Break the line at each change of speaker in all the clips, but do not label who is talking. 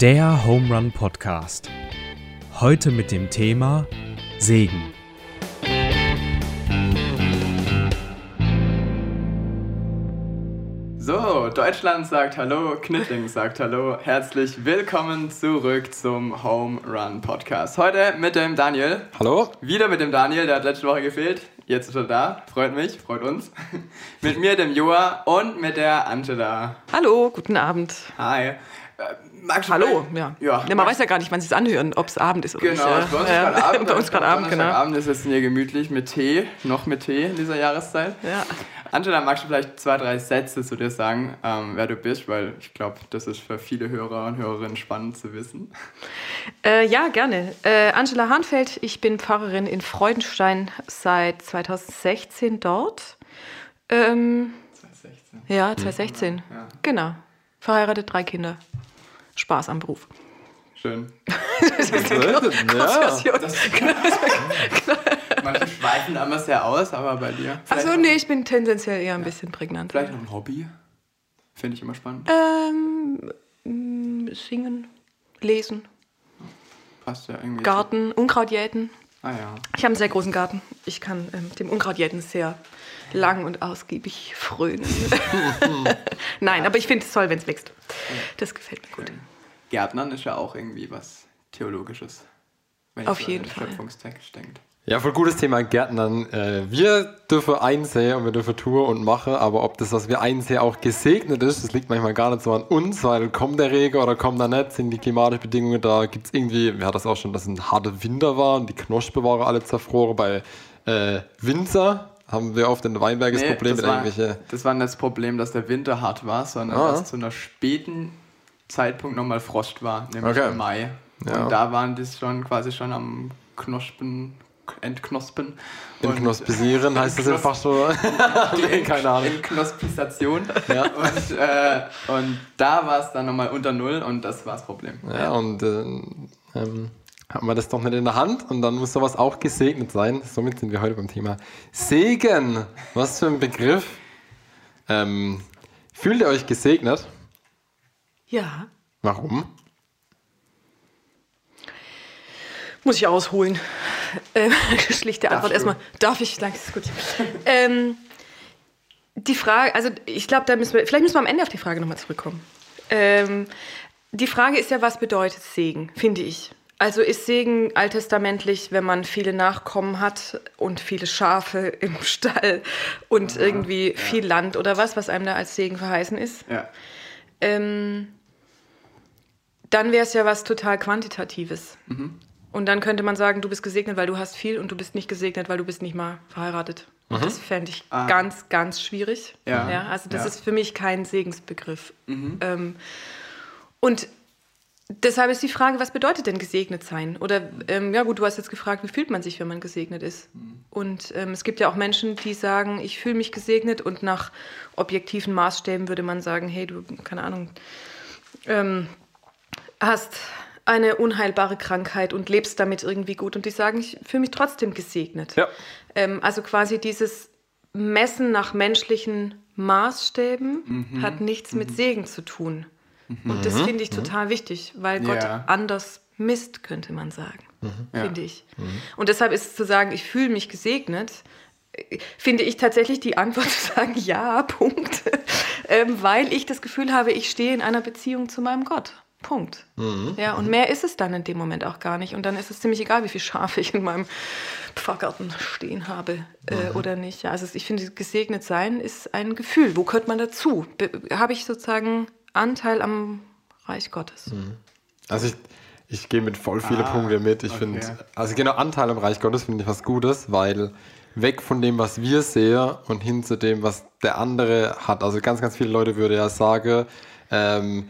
Der Home Run Podcast. Heute mit dem Thema Segen.
So, Deutschland sagt Hallo, Knittling sagt Hallo. Herzlich willkommen zurück zum Home Run Podcast. Heute mit dem Daniel.
Hallo.
Wieder mit dem Daniel, der hat letzte Woche gefehlt. Jetzt ist er da. Freut mich, freut uns. mit mir, dem Joa und mit der Angela.
Hallo, guten Abend.
Hi. Äh,
Hallo, ja.
Ja,
ja man weiß ja gar nicht, wann sie es anhören, ob es Abend ist oder
Genau,
nicht.
bei uns
ja.
gerade Abend.
bei uns gerade Abend, genau.
Abend ist es hier gemütlich mit Tee, noch mit Tee in dieser Jahreszeit.
Ja.
Angela, magst du vielleicht zwei, drei Sätze zu dir sagen, ähm, wer du bist? Weil ich glaube, das ist für viele Hörer und Hörerinnen spannend zu wissen.
Äh, ja, gerne. Äh, Angela Hahnfeld, ich bin Pfarrerin in Freudenstein seit 2016 dort. Ähm,
2016.
ja, 2016.
Ja.
Genau. Verheiratet, drei Kinder. Spaß am Beruf.
Schön.
ja.
Manche schweifen immer sehr aus, aber bei dir.
Also nee, ich bin tendenziell eher ein bisschen prägnant.
vielleicht noch ein Hobby. Finde ich immer spannend.
Ähm, mh, singen, lesen,
Passt ja irgendwie.
Garten, Unkraut jäten.
Ah ja.
Ich habe einen sehr großen Garten. Ich kann ähm, dem Unkrautjäten sehr lang und ausgiebig frönen. Nein, aber ich finde es toll, wenn es wächst. Das gefällt mir gut.
Gärtnern ist ja auch irgendwie was Theologisches. Wenn
Auf
ich so an
jeden
den
Fall.
Schöpfungstext denkt.
Ja, voll gutes Thema Gärtnern. Äh, wir dürfen einsehen und wir dürfen tun und machen, aber ob das, was wir einsehen, auch gesegnet ist, das liegt manchmal gar nicht so an uns, weil kommt der Regen oder kommt er nicht, sind die klimatischen Bedingungen da, gibt es irgendwie, wir hatten das auch schon, dass es ein harter Winter war und die Knospen waren alle zerfroren. Bei äh, Winter haben wir oft in Weinberg das Problem
das
mit
war,
irgendwelche...
das war nicht das Problem, dass der Winter hart war, sondern
Ah.
dass zu einer späten Zeitpunkt nochmal Frost war, nämlich
Okay.
im Mai.
Ja.
Und da waren die schon quasi schon am Knospen, Entknospen.
In
Und-
Knospisieren heißt das einfach so. nee, keine Ahnung.
Entknospisation.
Ja.
Und, äh, und da war es dann nochmal unter Null und das war das Problem.
Ja, und äh, ähm, haben wir das doch nicht in der Hand und dann muss sowas auch gesegnet sein. Somit sind wir heute beim Thema Segen. Was für ein Begriff. Ähm, fühlt ihr euch gesegnet?
Ja,
Warum?
muss ich ausholen. Ähm, schlichte Antwort
du?
erstmal. Darf ich? Danke, ist gut. ähm, die Frage, also ich glaube, da müssen wir, vielleicht müssen wir am Ende auf die Frage nochmal zurückkommen. Ähm, die Frage ist ja, was bedeutet Segen, finde ich. Also ist Segen alttestamentlich, wenn man viele Nachkommen hat und viele Schafe im Stall und irgendwie viel Land oder was, was einem da als Segen verheißen ist?
Ja.
Ähm, dann wäre es ja was total Quantitatives. Und dann könnte man sagen, du bist gesegnet, weil du hast viel und du bist nicht gesegnet, weil du bist nicht mal verheiratet. Und das fände ich
Ah.
ganz, ganz schwierig.
Ja.
also das
Ja.
ist für mich kein Segensbegriff. Ähm, und deshalb ist die Frage, was bedeutet denn gesegnet sein? Oder, ähm, ja gut, du hast jetzt gefragt, wie fühlt man sich, wenn man gesegnet ist? Und ähm, es gibt ja auch Menschen, die sagen, ich fühle mich gesegnet und nach objektiven Maßstäben würde man sagen, hey, du, keine Ahnung, ähm, hast eine unheilbare Krankheit und lebst damit irgendwie gut. Und die sagen, ich fühle mich trotzdem gesegnet.
Ja.
Ähm, also quasi dieses Messen nach menschlichen Maßstäben hat nichts mit Segen zu tun. Und das finde ich total wichtig, weil Gott
Ja.
anders misst, könnte man sagen.
Ja.
Finde ich. Und deshalb ist es zu sagen, ich fühle mich gesegnet, äh, finde ich tatsächlich die Antwort zu sagen, ja, Punkt. ähm, weil ich das Gefühl habe, ich stehe in einer Beziehung zu meinem Gott. Punkt. Ja, und mehr ist es dann in dem Moment auch gar nicht. Und dann ist es ziemlich egal, wie viele Schafe ich in meinem Pfarrgarten stehen habe äh, oder nicht. Ja, also ich finde, gesegnet sein ist ein Gefühl. Wo gehört man dazu? Be habe ich sozusagen Anteil am Reich Gottes?
Also ich, ich gehe mit voll viele
Ah,
Punkte mit. Ich
okay.
finde, also genau Anteil am Reich Gottes finde ich was Gutes, weil weg von dem, was wir sehen und hin zu dem, was der andere hat. Also ganz, ganz viele Leute würden ja sagen, ähm,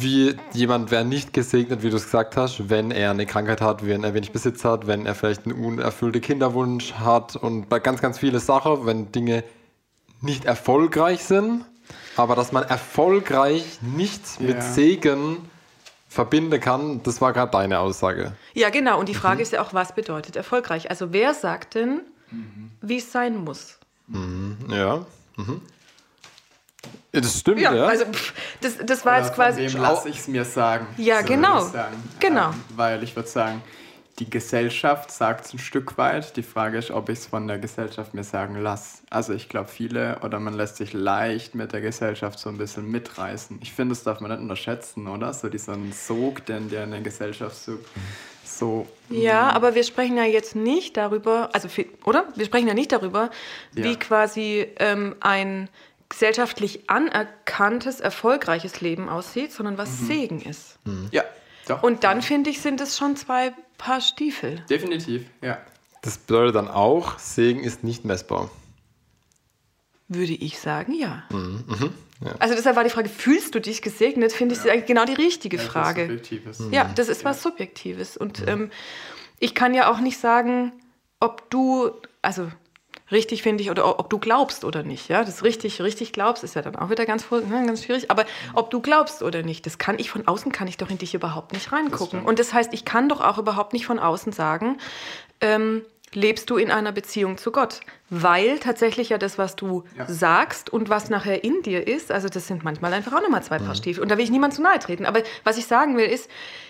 wie jemand wäre nicht gesegnet, wie du es gesagt hast, wenn er eine Krankheit hat, wenn er wenig Besitz hat, wenn er vielleicht einen unerfüllten Kinderwunsch hat und bei ganz, ganz viele Sachen, wenn Dinge nicht erfolgreich sind, aber dass man erfolgreich nichts mit
Ja.
Segen verbinden kann, das war gerade deine Aussage.
Ja, genau. Und die Frage ist ja auch, was bedeutet erfolgreich? Also wer sagt denn, wie es sein muss?
Ja. Mhm. Ja, Das stimmt, ja.
Ja, also pff, das, das war
Oder
jetzt quasi.
Von wem lasse ich es mir sagen?
Ja,
würde
genau.
ich sagen.
Genau.
Ähm, weil ich würde sagen, die Gesellschaft sagt es ein Stück weit. Die Frage ist, ob ich es von der Gesellschaft mir sagen lasse. Also ich glaube, viele oder man lässt sich leicht mit der Gesellschaft so ein bisschen mitreißen. Ich finde, das darf man nicht unterschätzen, oder? So dieser Sog, den der in der Gesellschaft so, so
Ja, aber wir sprechen ja jetzt nicht darüber, also oder? Wir sprechen ja nicht darüber,
Ja.
wie quasi ähm, ein gesellschaftlich anerkanntes, erfolgreiches Leben aussieht, sondern was
Mhm.
Segen ist.
ja, doch.
Und dann finde ich, sind es schon zwei Paar Stiefel.
Definitiv, ja.
Das bedeutet dann auch, Segen ist nicht messbar.
Würde ich sagen, ja.
Mhm,
Also deshalb war die Frage, fühlst du dich gesegnet? Finde ich eigentlich genau die richtige
Ja, das ist
Frage.
Subjektives.
Ja, das ist was Subjektives. Und ähm, ich kann ja auch nicht sagen, ob du, also richtig finde ich, oder ob du glaubst oder nicht. Ja, das richtig, richtig glaubst, ist ja dann auch wieder ganz, ne, ganz schwierig. Aber ob du glaubst oder nicht, das kann ich von außen, kann ich doch in dich überhaupt nicht reingucken.
stimmt.
Und das heißt, ich kann doch auch überhaupt nicht von außen sagen, ähm, lebst du in einer Beziehung zu Gott? Weil tatsächlich ja das, was du
Ja.
sagst und was nachher in dir ist, also das sind manchmal einfach auch nochmal zwei Paar Stiefel. Und da will ich niemand zu nahe treten. Aber was ich sagen will, ist,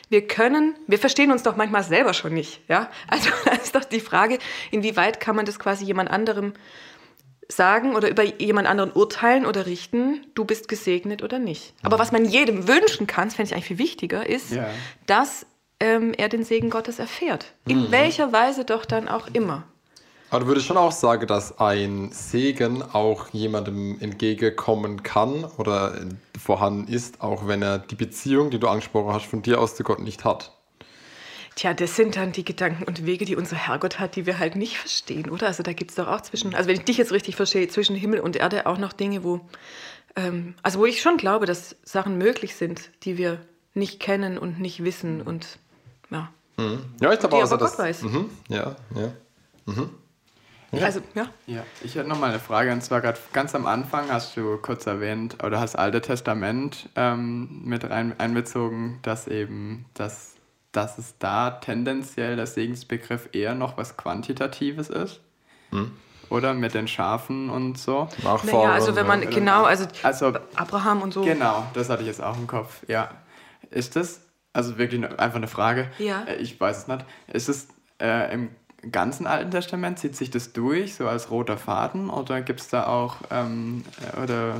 wir können, wir verstehen uns doch manchmal selber schon nicht. Ja? Also da ist doch die Frage, inwieweit kann man das quasi jemand anderem sagen oder über jemand anderen urteilen oder richten, du bist gesegnet oder nicht. Aber was man jedem wünschen kann, das fände ich eigentlich viel wichtiger, ist,
Ja.
dass ähm, er den Segen Gottes erfährt. In welcher Weise doch dann auch immer.
Aber du würdest schon auch sagen, dass ein Segen auch jemandem entgegenkommen kann oder vorhanden ist, auch wenn er die Beziehung, die du angesprochen hast, von dir aus zu Gott nicht hat.
Tja, das sind dann die Gedanken und Wege, die unser Herrgott hat, die wir halt nicht verstehen, oder? Also da gibt es doch auch zwischen, also wenn ich dich jetzt richtig verstehe, zwischen Himmel und Erde auch noch Dinge, wo, ähm, also wo ich schon glaube, dass Sachen möglich sind, die wir nicht kennen und nicht wissen und ja.
Ja, ich glaube auch,
Gott weiß.
Mhm, ja, ja.
Also, ja.
Ja, ich hätte noch mal eine Frage und zwar gerade ganz am Anfang hast du kurz erwähnt oder hast Alte Testament ähm, mit rein einbezogen, dass eben dass, dass es da tendenziell der Segensbegriff eher noch was Quantitatives ist. Oder mit den Schafen und so.
Nachfahren.
Naja, also wenn man,
ja.
genau, also,
Also
Abraham und so.
Genau, das hatte ich jetzt auch im Kopf. Ja. Ist das, also wirklich einfach eine Frage,
Ja.
Äh, ich weiß es nicht, ist es äh, im ganzen Alten Testament, zieht sich das durch, so als roter Faden, oder gibt es da auch, ähm, äh, oder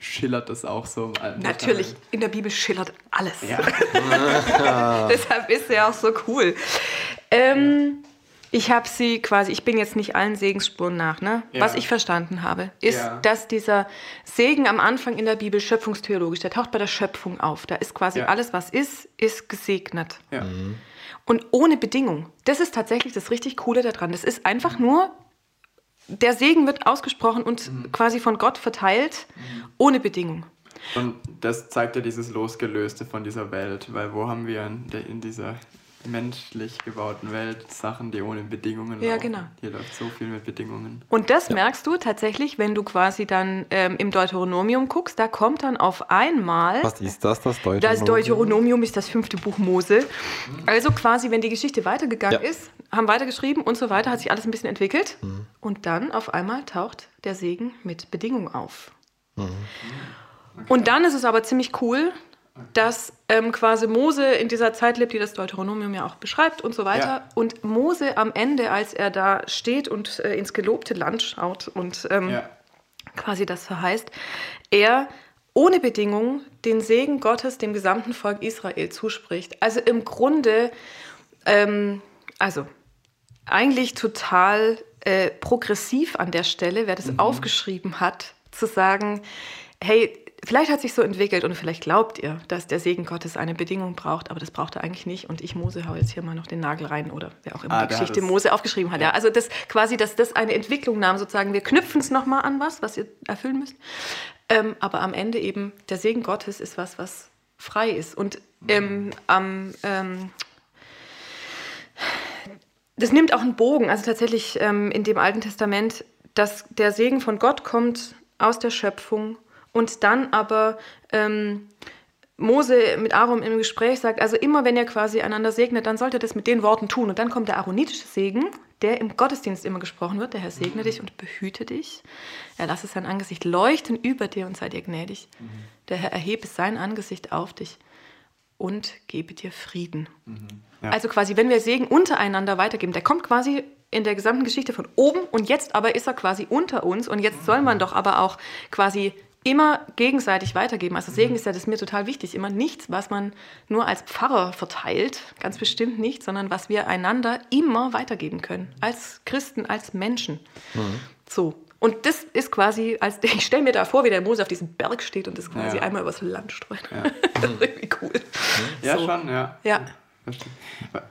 schillert das auch so im Alten
Natürlich,
Testament?
in der Bibel schillert alles.
Ja.
Deshalb ist sie auch so cool. Ähm, ich habe sie quasi, ich bin jetzt nicht allen Segensspuren nach, ne?
Ja.
Was ich verstanden habe, ist,
Ja.
dass dieser Segen am Anfang in der Bibel schöpfungstheologisch, der taucht bei der Schöpfung auf. Da ist quasi
Ja.
alles, was ist, ist gesegnet.
ja.
Und ohne Bedingung. Das ist tatsächlich das richtig Coole daran. Das ist einfach nur, der Segen wird ausgesprochen und
Mhm.
quasi von Gott verteilt, ohne Bedingung.
Und das zeigt ja dieses Losgelöste von dieser Welt, weil wo haben wir in dieser menschlich gebauten Welt Sachen, die ohne Bedingungen
Ja,
laufen?
genau.
Hier läuft so viel mit Bedingungen.
Und das merkst du tatsächlich, wenn du quasi dann ähm, im Deuteronomium guckst, da kommt dann auf einmal.
Was ist das, das Deuteronomium?
Das Deuteronomium ist das fünfte Buch Mose. Also quasi, wenn die Geschichte weitergegangen
Ja.
ist, haben weitergeschrieben und so weiter, hat sich alles ein bisschen entwickelt. Und dann auf einmal taucht der Segen mit Bedingung auf. Und dann ist es aber ziemlich cool, dass ähm, quasi Mose in dieser Zeit lebt, die das Deuteronomium ja auch beschreibt und so weiter.
Ja.
Und Mose am Ende, als er da steht und äh, ins gelobte Land schaut und ähm,
Ja.
quasi das verheißt, er ohne Bedingung den Segen Gottes dem gesamten Volk Israel zuspricht. Also im Grunde, ähm, also eigentlich total äh, progressiv an der Stelle, wer das aufgeschrieben hat, zu sagen, hey, vielleicht hat sich so entwickelt und vielleicht glaubt ihr, dass der Segen Gottes eine Bedingung braucht, aber das braucht er eigentlich nicht. Und ich, Mose, hau jetzt hier mal noch den Nagel rein oder wer auch immer
Ah,
die Geschichte
es-
Mose aufgeschrieben hat. Ja. Also das quasi, dass das eine Entwicklung nahm, sozusagen, wir knüpfen es nochmal an was, was ihr erfüllen müsst. Ähm, aber am Ende eben, der Segen Gottes ist was, was frei ist. Und ähm, am ähm, das nimmt auch einen Bogen. Also tatsächlich ähm, in dem Alten Testament, dass der Segen von Gott kommt aus der Schöpfung und dann aber ähm, Mose mit Aaron im Gespräch sagt, also immer wenn ihr quasi einander segnet, dann sollt ihr das mit den Worten tun. Und dann kommt der aaronitische Segen, der im Gottesdienst immer gesprochen wird. Der Herr segne dich und behüte dich. Er lasse sein Angesicht leuchten über dir und sei dir gnädig. Der Herr erhebe sein Angesicht auf dich und gebe dir Frieden.
Ja.
Also quasi, wenn wir Segen untereinander weitergeben, der kommt quasi in der gesamten Geschichte von oben und jetzt aber ist er quasi unter uns und jetzt soll man doch aber auch quasi immer gegenseitig weitergeben. Also Segen ist ja das ist mir total wichtig. Immer nichts, was man nur als Pfarrer verteilt, ganz bestimmt nicht, sondern was wir einander immer weitergeben können. Als Christen, als Menschen. So. Und das ist quasi, als ich stelle mir da vor, wie der Mose auf diesem Berg steht und das quasi
Ja.
einmal übers Land streut. das ist irgendwie cool.
Ja,
So.
schon, ja.
Ja.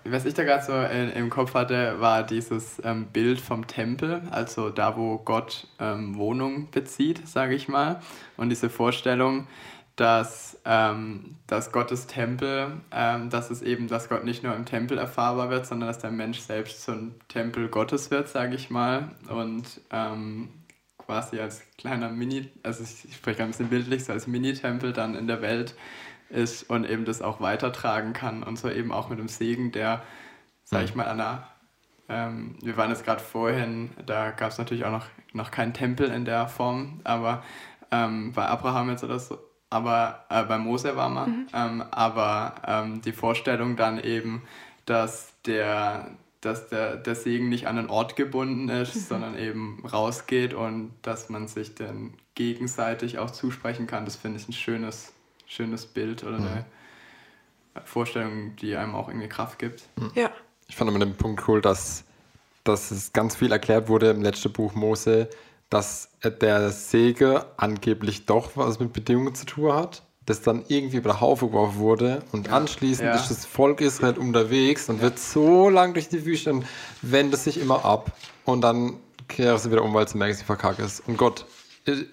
Was ich da gerade so in, im Kopf hatte, war dieses ähm, Bild vom Tempel, also da, wo Gott ähm, Wohnung bezieht, sage ich mal. Und diese Vorstellung, dass, ähm, dass Gottes Tempel, ähm, dass es eben, dass Gott nicht nur im Tempel erfahrbar wird, sondern dass der Mensch selbst zum Tempel Gottes wird, sage ich mal. Und ähm, quasi als kleiner Mini, also ich spreche ein bisschen bildlich, so als Mini-Tempel dann in der Welt ist und eben das auch weitertragen kann. Und so eben auch mit dem Segen, der, sag ich mal, an einer, ähm, wir waren jetzt gerade vorhin, da gab es natürlich auch noch, noch keinen Tempel in der Form, aber ähm, bei Abraham jetzt oder so, aber äh, bei Mose war man, ähm, aber ähm, die Vorstellung dann eben, dass der dass der, der Segen nicht an einen Ort gebunden ist, sondern eben rausgeht und dass man sich dann gegenseitig auch zusprechen kann. Das finde ich ein schönes, schönes Bild oder eine Vorstellung, die einem auch irgendwie Kraft gibt.
Ja.
Ich fand immer den Punkt cool, dass, dass es ganz viel erklärt wurde im letzten Buch Mose, dass der Segen angeblich doch was mit Bedingungen zu tun hat, das dann irgendwie über den Haufen geworfen wurde und anschließend
Ja.
ist das Volk Israel unterwegs und wird so lang durch die Wüste und wendet sich immer ab und dann kehren sie wieder um, weil sie merken, sie verkackt ist. Und Gott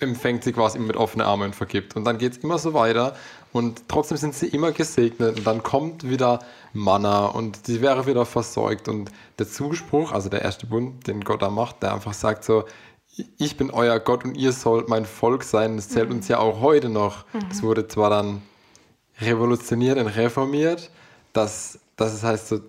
empfängt sie quasi immer mit offenen Armen und vergibt. Und dann geht es immer so weiter und trotzdem sind sie immer gesegnet und dann kommt wieder Manna und sie wäre wieder versorgt. Und der Zuspruch, also der erste Bund, den Gott da macht, der einfach sagt so, ich bin euer Gott und ihr sollt mein Volk sein. Das zählt uns ja auch heute noch. Das wurde zwar dann revolutioniert und reformiert, dass, dass es heißt, so,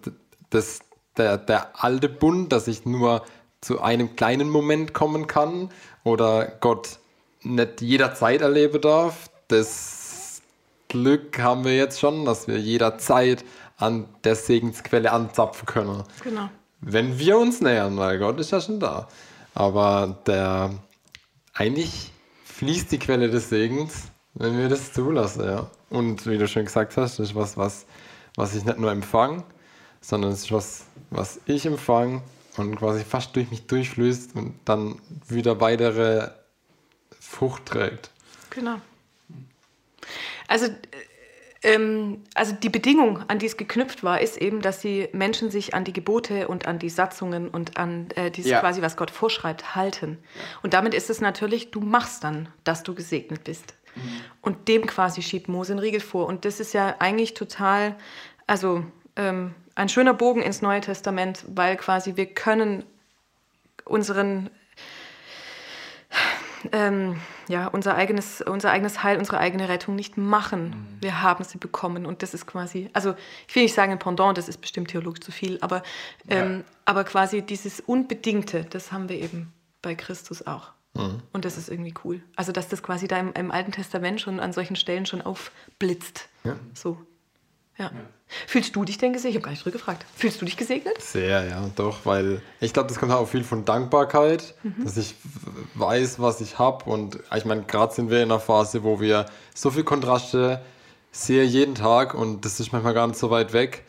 dass der, der alte Bund, dass ich nur zu einem kleinen Moment kommen kann oder Gott nicht jederzeit erleben darf. Das Glück haben wir jetzt schon, dass wir jederzeit an der Segensquelle anzapfen können
Genau.
wenn wir uns nähern, weil Gott ist ja schon da. Aber der eigentlich fließt die Quelle des Segens, wenn wir das zulassen, ja. Und wie du schon gesagt hast, das ist was, was, was ich nicht nur empfange, sondern es ist was, was ich empfange und quasi fast durch mich durchfließt und dann wieder weitere Frucht trägt.
Genau. Also, äh, ähm, also die Bedingung, an die es geknüpft war, ist eben, dass die Menschen sich an die Gebote und an die Satzungen und an äh, dieses
Ja.
quasi, was Gott vorschreibt, halten. Und damit ist es natürlich, du machst dann, dass du gesegnet bist. Und dem quasi schiebt Mose einen Riegel vor. Und das ist ja eigentlich total, also ähm, ein schöner Bogen ins Neue Testament, weil quasi wir können unseren ähm, ja, unser eigenes, unser eigenes Heil, unsere eigene Rettung nicht machen. Wir haben sie bekommen und das ist quasi, also ich will nicht sagen ein Pendant, das ist bestimmt theologisch zu viel, aber, ähm, aber quasi dieses Unbedingte, das haben wir eben bei Christus auch. Und das ist irgendwie cool. Also dass das quasi da im, im Alten Testament schon an solchen Stellen schon aufblitzt. So. Ja. Fühlst du dich denn gesegnet? Ich habe gar nicht zurückgefragt. Fühlst du dich gesegnet?
Sehr, ja, doch, weil ich glaube, das kommt auch viel von Dankbarkeit, dass ich weiß, was ich habe. Und ich meine, gerade sind wir in einer Phase, wo wir so viel Kontraste sehen jeden Tag und das ist manchmal gar nicht so weit weg.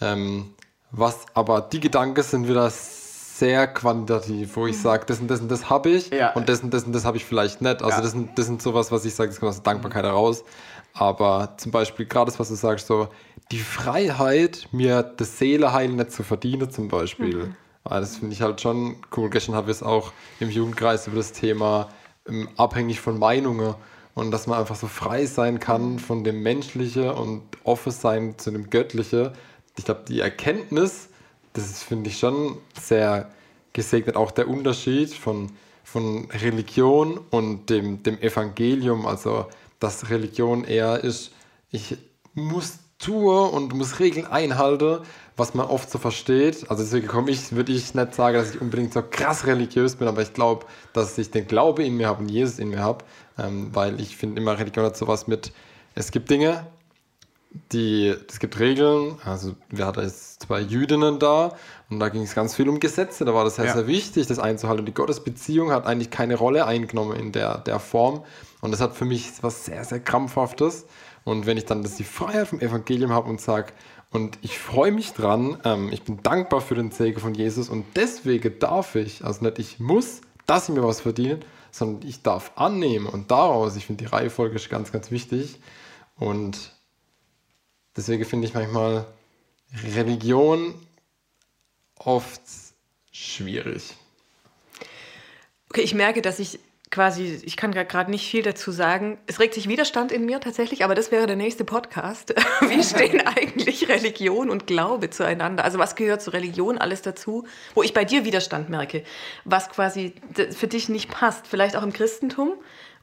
Ähm, was aber die Gedanken sind wieder sehr quantitativ, wo ich sage, das und das und das habe ich
Ja.
und das und das und das habe ich vielleicht nicht. Also
Ja.
das, sind, das sind sowas, was ich sage, das kommt aus der Dankbarkeit heraus. Aber zum Beispiel gerade das, was du sagst, so die Freiheit, mir das Seeleheil nicht zu verdienen zum Beispiel. Ah, Das finde ich halt schon cool. Gestern habe ich es auch im Jugendkreis über das Thema ähm, abhängig von Meinungen und dass man einfach so frei sein kann von dem Menschlichen und offen sein zu dem Göttlichen. Ich glaube, die Erkenntnis, das finde ich schon sehr gesegnet. Auch der Unterschied von, von Religion und dem, dem Evangelium, also dass Religion eher ist, ich muss tun und muss Regeln einhalten, was man oft so versteht. Also deswegen komme ich, würde ich nicht sagen, dass ich unbedingt so krass religiös bin, aber ich glaube, dass ich den Glaube in mir habe und Jesus in mir habe, ähm, weil ich finde immer Religion hat sowas mit, es gibt Dinge, die, es gibt Regeln, also wir hatten jetzt zwei Jüdinnen da und da ging es ganz viel um Gesetze, da war das sehr, ja. sehr wichtig, das einzuhalten. Die Gottesbeziehung hat eigentlich keine Rolle eingenommen in der, der Form und das hat für mich was sehr, sehr krampfhaftes. Und wenn ich dann das die Freiheit vom Evangelium habe und sage, und ich freue mich dran, ähm, ich bin dankbar für den Segen von Jesus und deswegen darf ich, also nicht ich muss, dass ich mir was verdiene, sondern ich darf annehmen und daraus, ich finde die Reihenfolge ist ganz, ganz wichtig und deswegen finde ich manchmal Religion oft schwierig.
Okay, ich merke, dass ich quasi, ich kann gerade nicht viel dazu sagen. Es regt sich Widerstand in mir tatsächlich, aber das wäre der nächste Podcast. Wie stehen eigentlich Religion und Glaube zueinander? Also was gehört zur Religion alles dazu, wo ich bei dir Widerstand merke, was quasi für dich nicht passt, vielleicht auch im Christentum?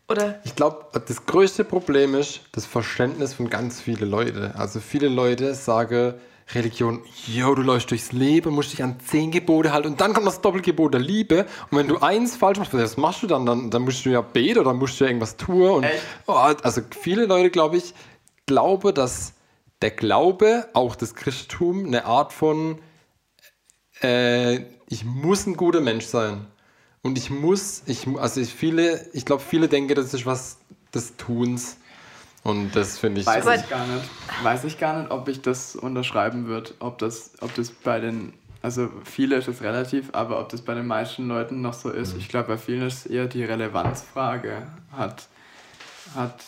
Oder?
Ich glaube, das größte Problem ist das Verständnis von ganz vielen Leuten. Also viele Leute sagen, Religion, yo, du läufst durchs Leben, musst dich an zehn Gebote halten und dann kommt das Doppelgebot der Liebe. Und wenn du eins falsch machst, was machst du dann? Dann, dann musst du ja beten oder musst du ja irgendwas tun. Und, oh, also viele Leute, glaube ich, glauben, dass der Glaube, auch das Christentum, eine Art von, äh, ich muss ein guter Mensch sein. Und ich muss, ich, also ich viele, ich glaube, viele denken, das ist was des Tuns. Und das finde ich.
Weiß ich gar nicht. Weiß ich gar nicht, ob ich das unterschreiben würde. Ob das, ob das bei den. Also viele ist es relativ, aber ob das bei den meisten Leuten noch so ist. Mhm. Ich glaube, bei vielen ist es eher die Relevanzfrage. Hat, hat,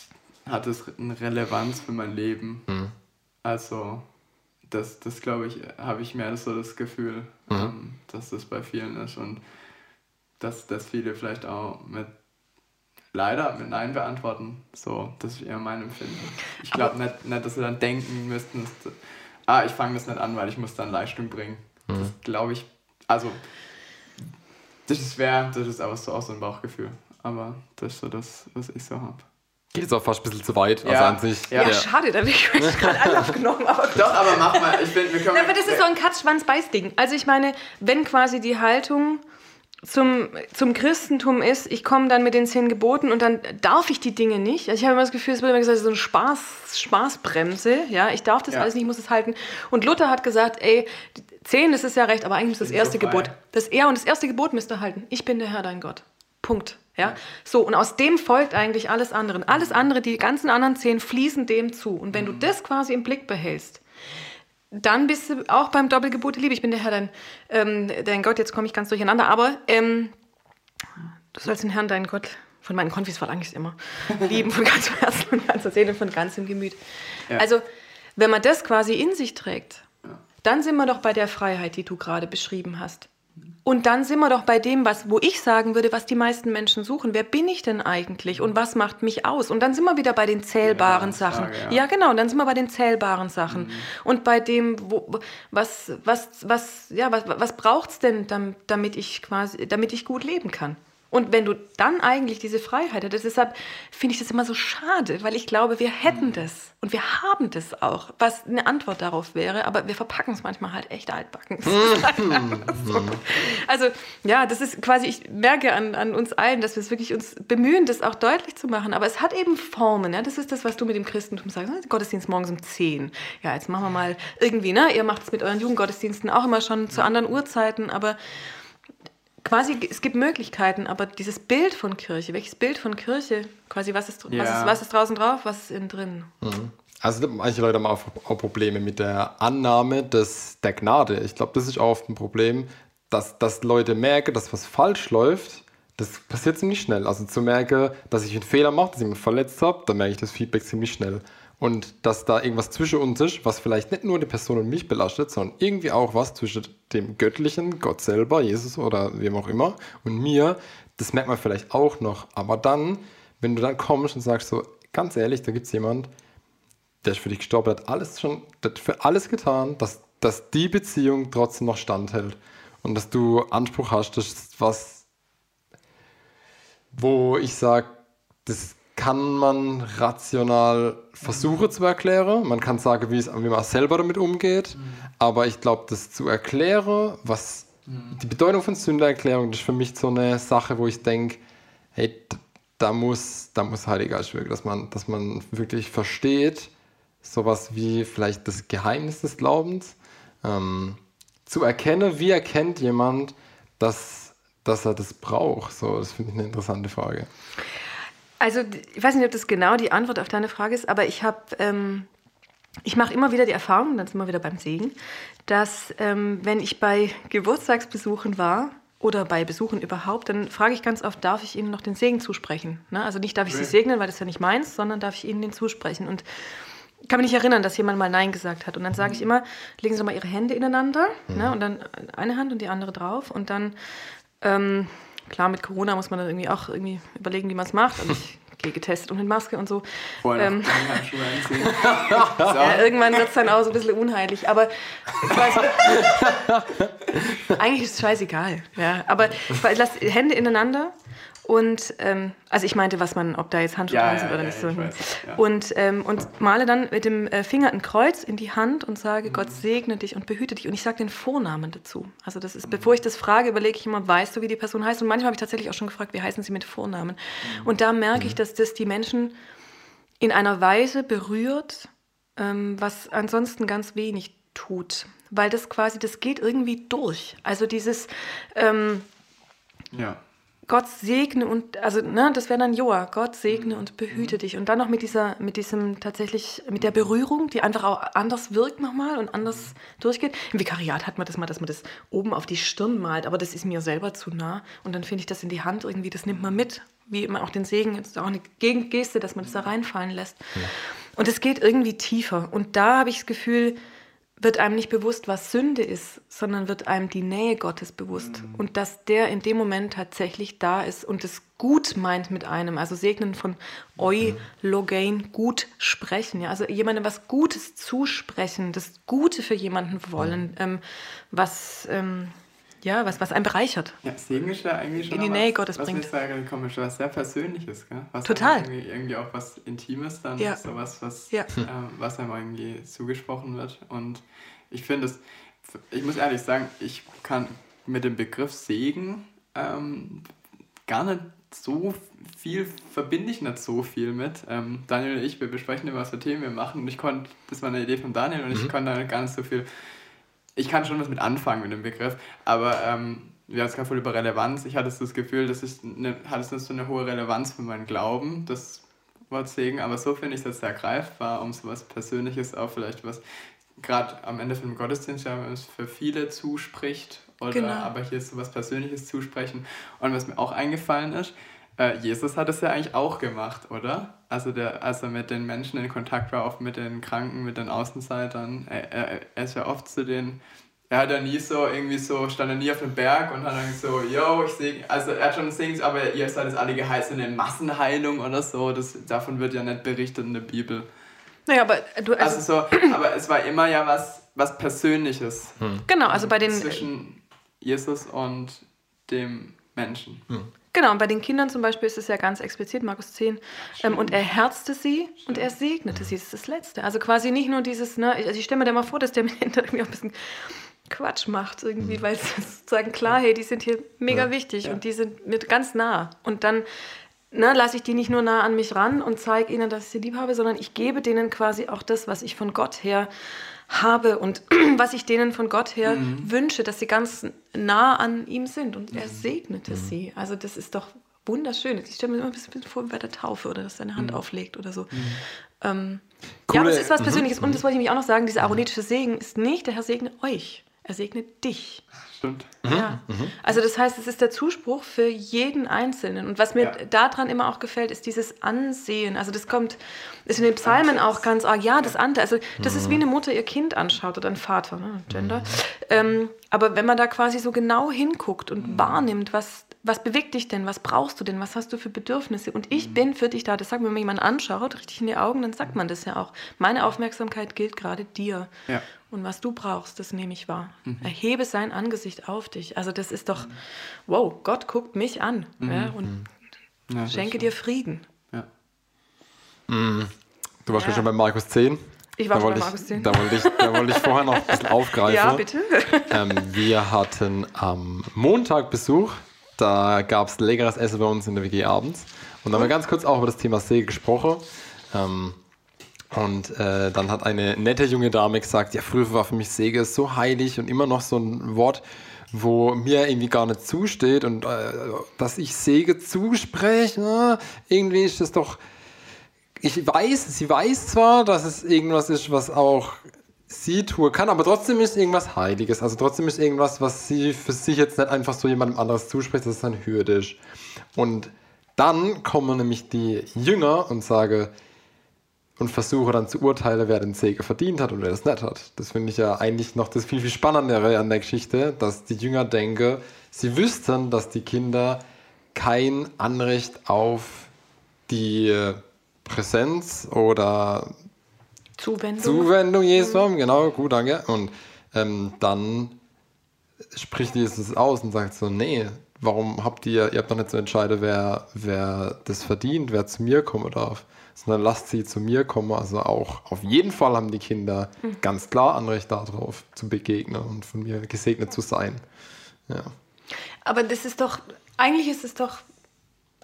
hat es eine Relevanz für mein Leben? Mhm. Also, das, das glaube ich, habe ich mehr so das Gefühl, mhm. ähm, dass das bei vielen ist. Und dass, dass viele vielleicht auch mit leider mit Nein beantworten. So, das ist eher mein Empfinden. Ich glaube nicht, nicht, dass sie dann denken müssten, ah, ich fange das nicht an, weil ich muss dann Leistung bringen. Mhm. Das glaube ich, also, das ist schwer, das ist aber so auch so ein Bauchgefühl. Aber das ist so das, was ich so habe.
Geht jetzt auch fast ein bisschen zu weit.
Also
ja.
Also an sich,
ja. ja, schade, da habe ich gerade Anlauf genommen. Aber
Doch, aber mach mal. Ich bin, wir
können ja, aber das ist so ein Katz-Schwanz-Beiß-Ding. Also ich meine, wenn quasi die Haltung zum, zum Christentum ist, ich komme dann mit den zehn Geboten und dann darf ich die Dinge nicht. Also ich habe immer das Gefühl, es wird immer gesagt, so eine Spaß, Spaßbremse. Ja, ich darf das ja. alles nicht, ich muss es halten. Und Luther hat gesagt, ey, zehn, das ist ja recht, aber eigentlich ist das erste so Gebot. Das er und das erste Gebot müsst ihr halten. Ich bin der Herr, dein Gott. Punkt. Ja? So, und aus dem folgt eigentlich alles andere. Alles andere, die ganzen anderen zehn fließen dem zu. Und wenn du mhm. das quasi im Blick behältst, dann bist du auch beim Doppelgebot der Liebe. Ich bin der Herr, dein, ähm, dein Gott, jetzt komme ich ganz durcheinander, aber ähm, du sollst den Herrn, deinen Gott, von meinen Konfis verlange ich es immer, lieben von ganzem Herzen, von ganzer Seele, von ganzem Gemüt. Ja. Also, wenn man das quasi in sich trägt, dann sind wir doch bei der Freiheit, die du gerade beschrieben hast. Und dann sind wir doch bei dem, was, wo ich sagen würde, was die meisten Menschen suchen. Wer bin ich denn eigentlich und was macht mich aus? Und dann sind wir wieder bei den zählbaren ja, Sachen. Frage, ja. ja. genau, und dann sind wir bei den zählbaren Sachen. Mhm. Und bei dem, wo, was, was, was, ja, was, was braucht es denn, damit ich quasi, damit ich gut leben kann? Und wenn du dann eigentlich diese Freiheit hättest, deshalb finde ich das immer so schade, weil ich glaube, wir hätten mhm. das und wir haben das auch, was eine Antwort darauf wäre, aber wir verpacken es manchmal halt echt altbacken. Mhm. so. Also ja, das ist quasi, ich merke an, an uns allen, dass wir es wirklich uns bemühen, das auch deutlich zu machen, aber es hat eben Formen, ja? das ist das, was du mit dem Christentum sagst, ne? Gottesdienst morgens um 10. Ja, jetzt machen wir mal irgendwie, ne? ihr macht es mit euren Jugendgottesdiensten auch immer schon zu anderen Uhrzeiten, aber quasi, es gibt Möglichkeiten, aber dieses Bild von Kirche, welches Bild von Kirche, quasi, was ist, ja. was ist, was ist draußen drauf, was ist innen drin?
Mhm. Also manche Leute haben auch, auch, Probleme mit der Annahme des, der Gnade. Ich glaube, das ist auch oft ein Problem, dass, dass Leute merken, dass was falsch läuft. Das passiert ziemlich schnell. Also zu merken, dass ich einen Fehler mache, dass ich mich verletzt habe, dann merke ich das Feedback ziemlich schnell und dass da irgendwas zwischen uns ist, was vielleicht nicht nur die Person und mich belastet, sondern irgendwie auch was zwischen dem Göttlichen, Gott selber, Jesus oder wem auch immer und mir, das merkt man vielleicht auch noch. Aber dann, wenn du dann kommst und sagst so, ganz ehrlich, da gibt es jemand, der ist für dich gestorben, hat alles schon, hat für alles getan, dass, dass die Beziehung trotzdem noch standhält und dass du Anspruch hast, das ist was, wo ich sage, das kann man rational versuchen zu erklären. Man kann sagen, wie, es, wie man selber damit umgeht. Mhm. Aber ich glaube, das zu erklären, was mhm. die Bedeutung von Sündererklärung, das ist für mich so eine Sache, wo ich denke, hey, da muss, da muss Heiliger Geist wirken, dass man, dass man wirklich versteht, sowas wie vielleicht das Geheimnis des Glaubens, ähm, zu erkennen, wie erkennt jemand, dass, dass er das braucht. So, das finde ich eine interessante Frage.
Also ich weiß nicht, ob das genau die Antwort auf deine Frage ist, aber ich habe, ähm, ich mache immer wieder die Erfahrung, dann sind wir wieder beim Segen, dass ähm, wenn ich bei Geburtstagsbesuchen war oder bei Besuchen überhaupt, dann frage ich ganz oft, darf ich Ihnen noch den Segen zusprechen? Ne? Also nicht darf ich Sie segnen, weil das ja nicht meins, sondern darf ich Ihnen den zusprechen? Und ich kann mich nicht erinnern, dass jemand mal Nein gesagt hat. Und dann sage ich immer, legen Sie doch mal Ihre Hände ineinander mhm. ne? und dann eine Hand und die andere drauf und dann ähm, Klar, mit Corona muss man dann irgendwie auch irgendwie überlegen, wie man es macht. Also ich gehe getestet und mit Maske und so. Ähm, so. ja, irgendwann wird es dann auch so ein bisschen unheilig. Aber ich weiß, eigentlich ist es scheißegal. Ja, aber ich lasse Hände ineinander und ähm, also ich meinte, was man, ob da jetzt Handschuhe ja, dran sind ja, oder nicht so. Weiß, und, ähm, und male dann mit dem äh, Finger ein Kreuz in die Hand und sage, mhm. Gott segne dich und behüte dich. Und ich sage den Vornamen dazu. Also das ist, mhm. bevor ich das frage, überlege ich immer, weißt du, wie die Person heißt? Und manchmal habe ich tatsächlich auch schon gefragt, wie heißen sie mit Vornamen? Mhm. Und da merke ich, mhm. dass das die Menschen in einer Weise berührt, ähm, was ansonsten ganz wenig tut. Weil das quasi, das geht irgendwie durch. Also dieses... Ähm, ja Gott segne und, also, ne, das wäre dann Joa, Gott segne und behüte dich. Und dann noch mit dieser, mit diesem tatsächlich, mit der Berührung, die einfach auch anders wirkt nochmal und anders durchgeht. Im Vikariat hat man das mal, dass man das oben auf die Stirn malt, aber das ist mir selber zu nah. Und dann finde ich das in die Hand irgendwie, das nimmt man mit. Wie immer auch den Segen, jetzt auch eine Gegengeste, dass man das da reinfallen lässt. Und es geht irgendwie tiefer. Und da habe ich das Gefühl, wird einem nicht bewusst, was Sünde ist, sondern wird einem die Nähe Gottes bewusst mhm. und dass der in dem Moment tatsächlich da ist und es gut meint mit einem, also segnen von eulogein, gut sprechen, ja, also jemandem was Gutes zusprechen, das Gute für jemanden wollen, mhm. ähm, was ähm, ja, was, was einen bereichert.
Ja, Segen ist ja eigentlich schon
in die Nähe Gottes
was
bringt.
Was sagen, komisch, was sehr Persönliches, gell? Was
Total.
Irgendwie, irgendwie, auch was Intimes dann,
ja.
sowas, was,
ja.
äh, was einem irgendwie zugesprochen wird. Und ich finde es, ich muss ehrlich sagen, ich kann mit dem Begriff Segen ähm, gar nicht so viel, verbinde ich nicht so viel mit. Ähm, Daniel und ich, wir besprechen immer, was für Themen wir machen und ich konnte, das war eine Idee von Daniel und mhm. ich konnte da gar nicht so viel ich kann schon was mit anfangen mit dem Begriff, aber ähm, wir haben es gerade voll über Relevanz. Ich hatte das Gefühl, das ist eine, hat es so eine hohe Relevanz für meinen Glauben, das Wort Segen, aber so finde ich es sehr greifbar, um so was Persönliches auch vielleicht was, gerade am Ende von dem Gottesdienst, ja, für viele zuspricht, oder genau. aber hier so was Persönliches zusprechen. Und was mir auch eingefallen ist, äh, Jesus hat es ja eigentlich auch gemacht, oder? Also der, als er mit den Menschen in Kontakt war, oft mit den Kranken, mit den Außenseitern. Er, er, er ist ja oft zu den er hat ja nie so irgendwie so, stand er nie auf dem Berg und hat dann so, yo, ich sehe, also er hat schon Sings, aber ihr seid jetzt alle geheißen in Massenheilung oder so, das, davon wird ja nicht berichtet in der Bibel.
Naja, aber du,
also, also so, aber es war immer ja was, was Persönliches.
Hm. Genau, also bei den...
Zwischen Jesus und dem Menschen.
Hm. Genau, und bei den Kindern zum Beispiel ist es ja ganz explizit, Markus 10, ähm, und er herzte sie und er segnete sie. Das ist das Letzte. Also quasi nicht nur dieses, ne, also ich stelle mir da mal vor, dass der Mensch irgendwie auch ein bisschen Quatsch macht, irgendwie, mhm. weil es sozusagen klar, hey, die sind hier mega ja. wichtig ja. und die sind mir ganz nah. Und dann ne, lasse ich die nicht nur nah an mich ran und zeige ihnen, dass ich sie lieb habe, sondern ich gebe denen quasi auch das, was ich von Gott her habe und was ich denen von Gott her mhm. wünsche, dass sie ganz nah an ihm sind. Und er mhm. segnete mhm. sie. Also das ist doch wunderschön. Ich stelle mir immer ein bisschen vor wie bei der Taufe oder dass seine Hand mhm. auflegt oder so. Mhm. Ähm, ja, aber es ist was mhm. Persönliches. Und das wollte ich nämlich auch noch sagen, dieser aaronetische Segen ist nicht, der Herr segne euch. Er segnet dich.
Stimmt.
Ja. Mhm. Also das heißt, es ist der Zuspruch für jeden Einzelnen. Und was mir ja. daran immer auch gefällt, ist dieses Ansehen. Also das kommt, ist in den Psalmen auch ganz arg. Ja, das Ante. Also das mhm. ist wie eine Mutter ihr Kind anschaut oder ein Vater, ne? Gender. Mhm. Ähm, aber wenn man da quasi so genau hinguckt und mhm. wahrnimmt, was was bewegt dich denn? Was brauchst du denn? Was hast du für Bedürfnisse? Und ich mhm. bin für dich da. Das sagt mir, wenn man jemanden anschaut, richtig in die Augen, dann sagt man das ja auch. Meine Aufmerksamkeit gilt gerade dir. Ja. Und was du brauchst, das nehme ich wahr. Mhm. Erhebe sein Angesicht auf dich. Also das ist doch, wow, Gott guckt mich an mhm. ja, und mhm. ja, schenke dir Frieden.
Ja.
Du warst
Ja.
schon bei Markus 10.
Ich war
da
schon
wollte
bei Markus 10.
Da wollte ich, da wollte ich vorher noch ein bisschen aufgreifen.
Ja, bitte.
Ähm, wir hatten am Montag Besuch. Da gab es leckeres Essen bei uns in der WG abends. Und da haben wir ganz kurz auch über das Thema See gesprochen. Ähm, und äh, dann hat eine nette junge Dame gesagt, ja, früher war für mich Säge so heilig und immer noch so ein Wort, wo mir irgendwie gar nicht zusteht und äh, dass ich Säge zuspreche, na, irgendwie ist das doch, ich weiß, sie weiß zwar, dass es irgendwas ist, was auch sie tun kann, aber trotzdem ist irgendwas Heiliges. Also trotzdem ist irgendwas, was sie für sich jetzt nicht einfach so jemandem anderes zuspricht, dass es dann Hürde ist. Und dann kommen nämlich die Jünger und sagen, und versuche dann zu urteilen, wer den Segen verdient hat und wer das nicht hat. Das finde ich ja eigentlich noch das viel, viel Spannendere an der Geschichte, dass die Jünger denken, sie wüssten, dass die Kinder kein Anrecht auf die Präsenz oder
Zuwendung.
Zuwendung Jesu haben, genau, gut, danke. Und ähm, dann spricht Jesus aus und sagt so, nee, warum habt ihr, ihr habt doch nicht zu entscheiden, wer, wer das verdient, wer zu mir kommen darf, sondern lasst sie zu mir kommen. Also auch auf jeden Fall haben die Kinder ganz klar Anrecht darauf zu begegnen und von mir gesegnet zu sein. Ja.
Aber das ist doch, eigentlich ist es doch,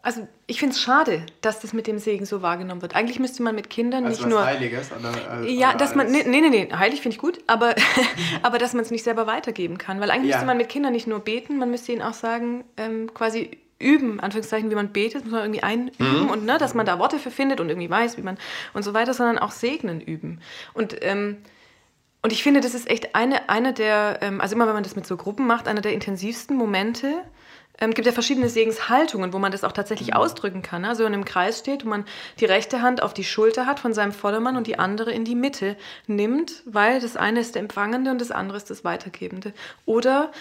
also ich finde es schade, dass das mit dem Segen so wahrgenommen wird. Eigentlich müsste man mit Kindern
Also
nicht
was
nur...
Heiliges? Oder,
Ja, dass man, nee, nee, nee, heilig finde ich gut, aber, aber dass man es nicht selber weitergeben kann. Weil eigentlich
Ja.
müsste man mit Kindern nicht nur beten, man müsste ihnen auch sagen, ähm, quasi üben, Anführungszeichen, wie man betet, muss man irgendwie einüben und ne, dass man da Worte für findet und irgendwie weiß, wie man und so weiter, sondern auch segnen üben. Und, ähm, und ich finde, das ist echt eine, eine der, ähm, also immer wenn man das mit so Gruppen macht, einer der intensivsten Momente. Ähm, gibt ja verschiedene Segenshaltungen, wo man das auch tatsächlich ausdrücken kann. Ne? Also wenn man im Kreis steht und man die rechte Hand auf die Schulter hat von seinem Vordermann und die andere in die Mitte nimmt, weil das eine ist der Empfangende und das andere ist das Weitergebende. Oder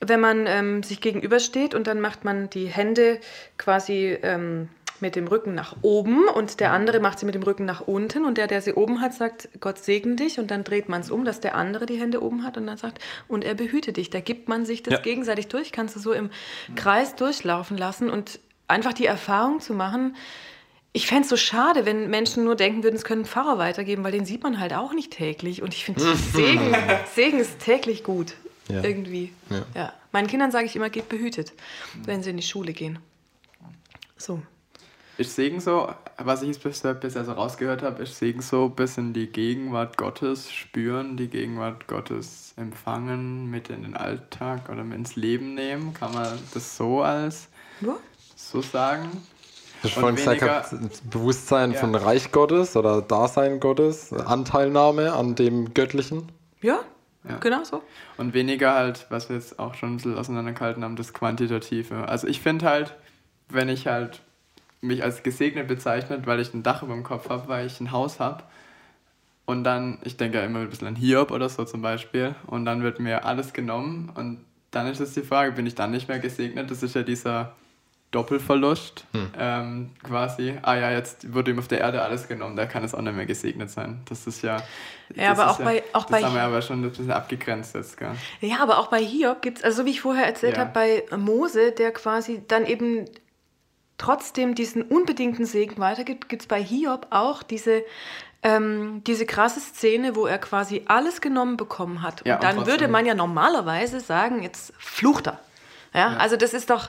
wenn man ähm, sich gegenübersteht und dann macht man die Hände quasi ähm, mit dem Rücken nach oben und der andere macht sie mit dem Rücken nach unten und der, der sie oben hat, sagt, Gott segne dich und dann dreht man es um, dass der andere die Hände oben hat und dann sagt, und er behüte dich. Da gibt man sich das
Ja.
gegenseitig durch, kannst du so im Kreis durchlaufen lassen und einfach die Erfahrung zu machen, ich fände es so schade, wenn Menschen nur denken würden, es können Pfarrer weitergeben, weil den sieht man halt auch nicht täglich. Und ich finde, Segen, Segen ist täglich gut.
Ja.
Irgendwie.
Ja.
Ja. Meinen Kindern sage ich immer, geht behütet, wenn sie in die Schule gehen. So.
Ist Segen so, was ich bisher, bisher so rausgehört habe, ist Segen so ein bisschen die Gegenwart Gottes spüren, die Gegenwart Gottes empfangen, mit in den Alltag oder mit ins Leben nehmen. Kann man das so als
Ja.
so sagen?
Du hast
Und
vorhin gesagt,
weniger-
habt, Bewusstsein
Ja.
von Reich Gottes oder Dasein Gottes, Anteilnahme an dem Göttlichen.
Ja,
Ja.
genau so.
Und weniger halt, was wir jetzt auch schon ein bisschen auseinandergehalten haben, das Quantitative. Also ich finde halt, wenn ich halt mich als gesegnet bezeichnet, weil ich ein Dach über dem Kopf habe, weil ich ein Haus habe und dann, ich denke ja immer ein bisschen an Hiob oder so zum Beispiel und dann wird mir alles genommen und dann ist es die Frage, bin ich dann nicht mehr gesegnet? Das ist ja dieser Doppelverlust ähm, quasi. Ah ja, jetzt wurde ihm auf der Erde alles genommen, da kann es auch nicht mehr gesegnet sein. Das ist ja...
Ja, aber auch bei- auch
das
bei-
haben wir aber schon ein bisschen abgegrenzt jetzt, gell?
Ja, aber auch bei Hiob gibt es, also so wie ich vorher erzählt
Ja.
habe, bei Mose, der quasi dann eben trotzdem diesen unbedingten Segen weitergibt, gibt es bei Hiob auch diese, ähm, diese krasse Szene, wo er quasi alles genommen bekommen hat.
Ja,
und
und
dann
trotzdem-
würde man ja normalerweise sagen, jetzt flucht er. Ja, also das ist doch,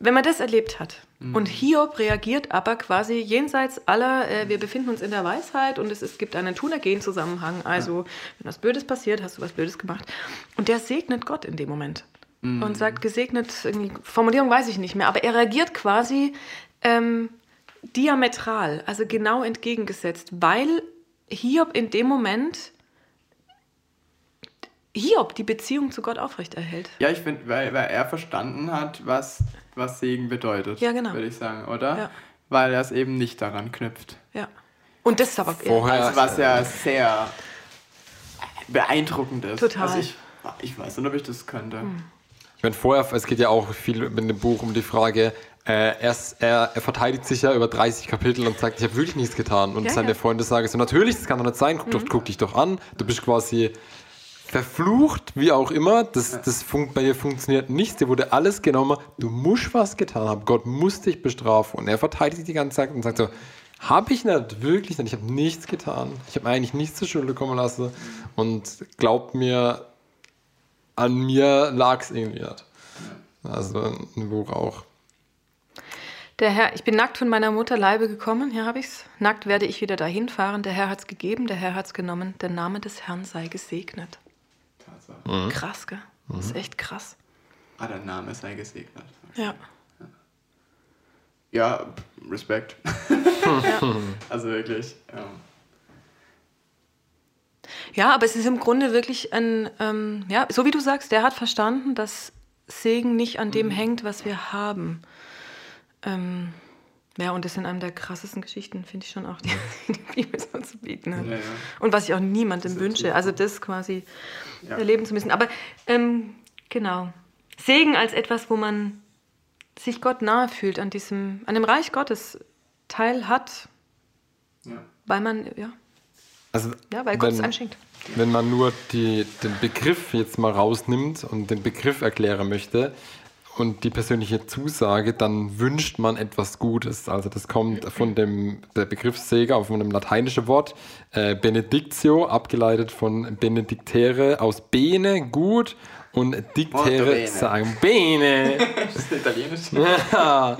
wenn man das erlebt hat.
Mhm.
Und Hiob reagiert aber quasi jenseits aller, äh, wir befinden uns in der Weisheit und es, es gibt einen Tunergen-Zusammenhang. Also, wenn was Blödes passiert, hast du was Blödes gemacht. Und der segnet Gott in dem Moment.
Mhm.
Und sagt, gesegnet, irgendwie, Formulierung weiß ich nicht mehr, aber er reagiert quasi ähm, diametral, also genau entgegengesetzt, weil Hiob in dem Moment Hiob die Beziehung zu Gott aufrechterhält.
Ja, ich finde, weil, weil er verstanden hat, was, was Segen bedeutet.
Ja, genau.
Würde ich sagen, oder?
Ja.
Weil er es eben nicht daran knüpft.
Ja. Und das ist aber
Vorher-
Also, was ja sehr beeindruckend ist.
Total.
Also ich, ich weiß nicht, ob ich das könnte.
Ich meine, vorher, es geht ja auch viel in dem Buch um die Frage, äh, er, ist- er, er verteidigt sich ja über 30 Kapitel und sagt, ich habe wirklich nichts getan. Und
Ja,
seine
ja.
Freunde sagen so, natürlich, das kann doch nicht sein, guck, doch, guck dich doch an, du bist quasi verflucht, wie auch immer, das, das fun bei dir funktioniert nichts, dir wurde alles genommen, du musst was getan haben, Gott muss dich bestrafen. Und er verteidigt die ganze Zeit und sagt so, Habe ich nicht, wirklich nicht. Ich habe nichts getan. Ich habe eigentlich nichts zur Schule kommen lassen. Und glaubt mir, an mir lag es irgendwie nicht. Also ein Buch auch.
Der Herr, ich bin nackt von meiner Mutter Leibe gekommen, hier habe ich es. Nackt werde ich wieder dahin fahren. Der Herr hat es gegeben, der Herr hat es genommen. Der Name des Herrn sei gesegnet.
Tatsache.
Krass, gell? Das ist echt krass.
Ah, der Name sei gesegnet.
Ja.
Ja, Respekt. Also wirklich. Ähm,
Ja, aber es ist im Grunde wirklich ein, ähm, ja, so wie du sagst, der hat verstanden, dass Segen nicht an dem hängt, was wir haben. Ähm, ja, und das ist in einem der krassesten Geschichten, finde ich schon auch, die, die Bibel so zu bieten hat.
Ja, ja.
Und was ich auch niemandem wünsche, also das quasi
Ja.
erleben zu müssen. Aber ähm, genau, Segen als etwas, wo man sich Gott nahe fühlt, an diesem, an dem Reich Gottes teil hat, weil man, ja,
Also,
ja weil Gott es
wenn-
einem schenkt.
Wenn man nur die, den Begriff jetzt mal rausnimmt und den Begriff erklären möchte und die persönliche Zusage, dann wünscht man etwas Gutes. Also das kommt von dem der Begriff Sega, von dem lateinischen Wort äh, Benedictio, abgeleitet von Benediktere aus Bene, gut, und Diktere
bene.
sagen Bene.
Das ist Italienisch.
Ja.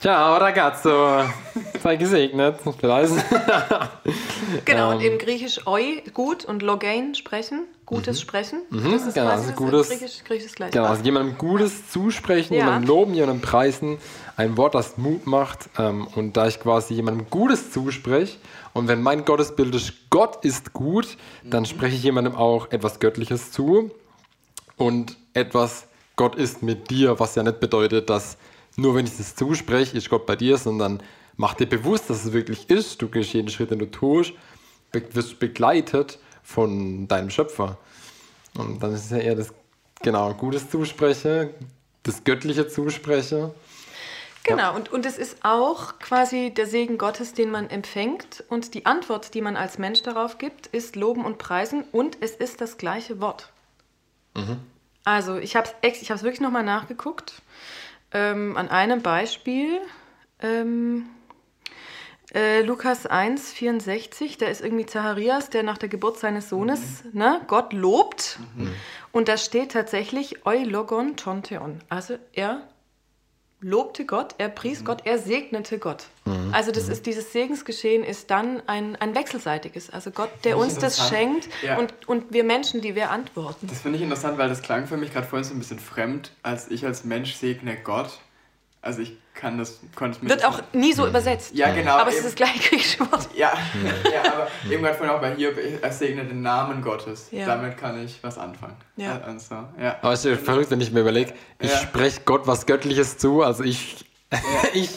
Ciao ragazzo, sei gesegnet.
Genau, und
Ähm.
im Griechisch oi, gut, und logein, sprechen, gutes Sprechen. Das ist
genau, also
das
gutes-
Griechisch, Griechisch das gleiche.
Genau, also jemandem Gutes zusprechen,
Ja.
jemandem loben, jemandem preisen, ein Wort, das Mut macht. Ähm, und da ich quasi jemandem Gutes zuspreche und wenn mein Gottesbild ist, Gott ist gut, dann spreche ich jemandem auch etwas Göttliches zu und etwas, Gott ist mit dir, was ja nicht bedeutet, dass nur wenn ich das zuspreche, ist Gott bei dir, sondern mach dir bewusst, dass es wirklich ist. Du gehst jeden Schritt, den du tust, wirst begleitet von deinem Schöpfer. Und dann ist es ja eher das, genau, Gutes zuspreche, das Göttliche zuspreche.
Genau, und, und es ist auch quasi der Segen Gottes, den man empfängt. Und die Antwort, die man als Mensch darauf gibt, ist Loben und Preisen. Und es ist das gleiche Wort. Also, ich habe es ich hab's wirklich nochmal nachgeguckt. Ähm, an einem Beispiel. Ähm, äh, Lukas 1, 64, da ist irgendwie Zacharias, der nach der Geburt seines Sohnes ne, Gott lobt. Und da steht tatsächlich Eulogon Tonteon. Also er lobte Gott, er pries Gott, er segnete Gott. Also das ist dieses Segensgeschehen ist dann ein, ein wechselseitiges. Also Gott, der uns das schenkt
Ja.
und, und wir Menschen, die wir antworten.
Das finde ich interessant, weil das klang für mich gerade vorhin so ein bisschen fremd, als ich als Mensch segne Gott. Also ich kann das, konnte es mir
Wird auch nie so übersetzt.
Ja, genau.
Aber es ist
eben.
das gleiche griechische Wort.
Ja, ja, aber eben gerade vorhin auch bei Hiob, er segnet den Namen Gottes.
Ja.
Damit kann ich was anfangen.
Ja.
Also, ja.
Aber es ist verrückt, wenn ich mir überlege, ich
Ja.
spreche Gott was Göttliches zu, also ich, ich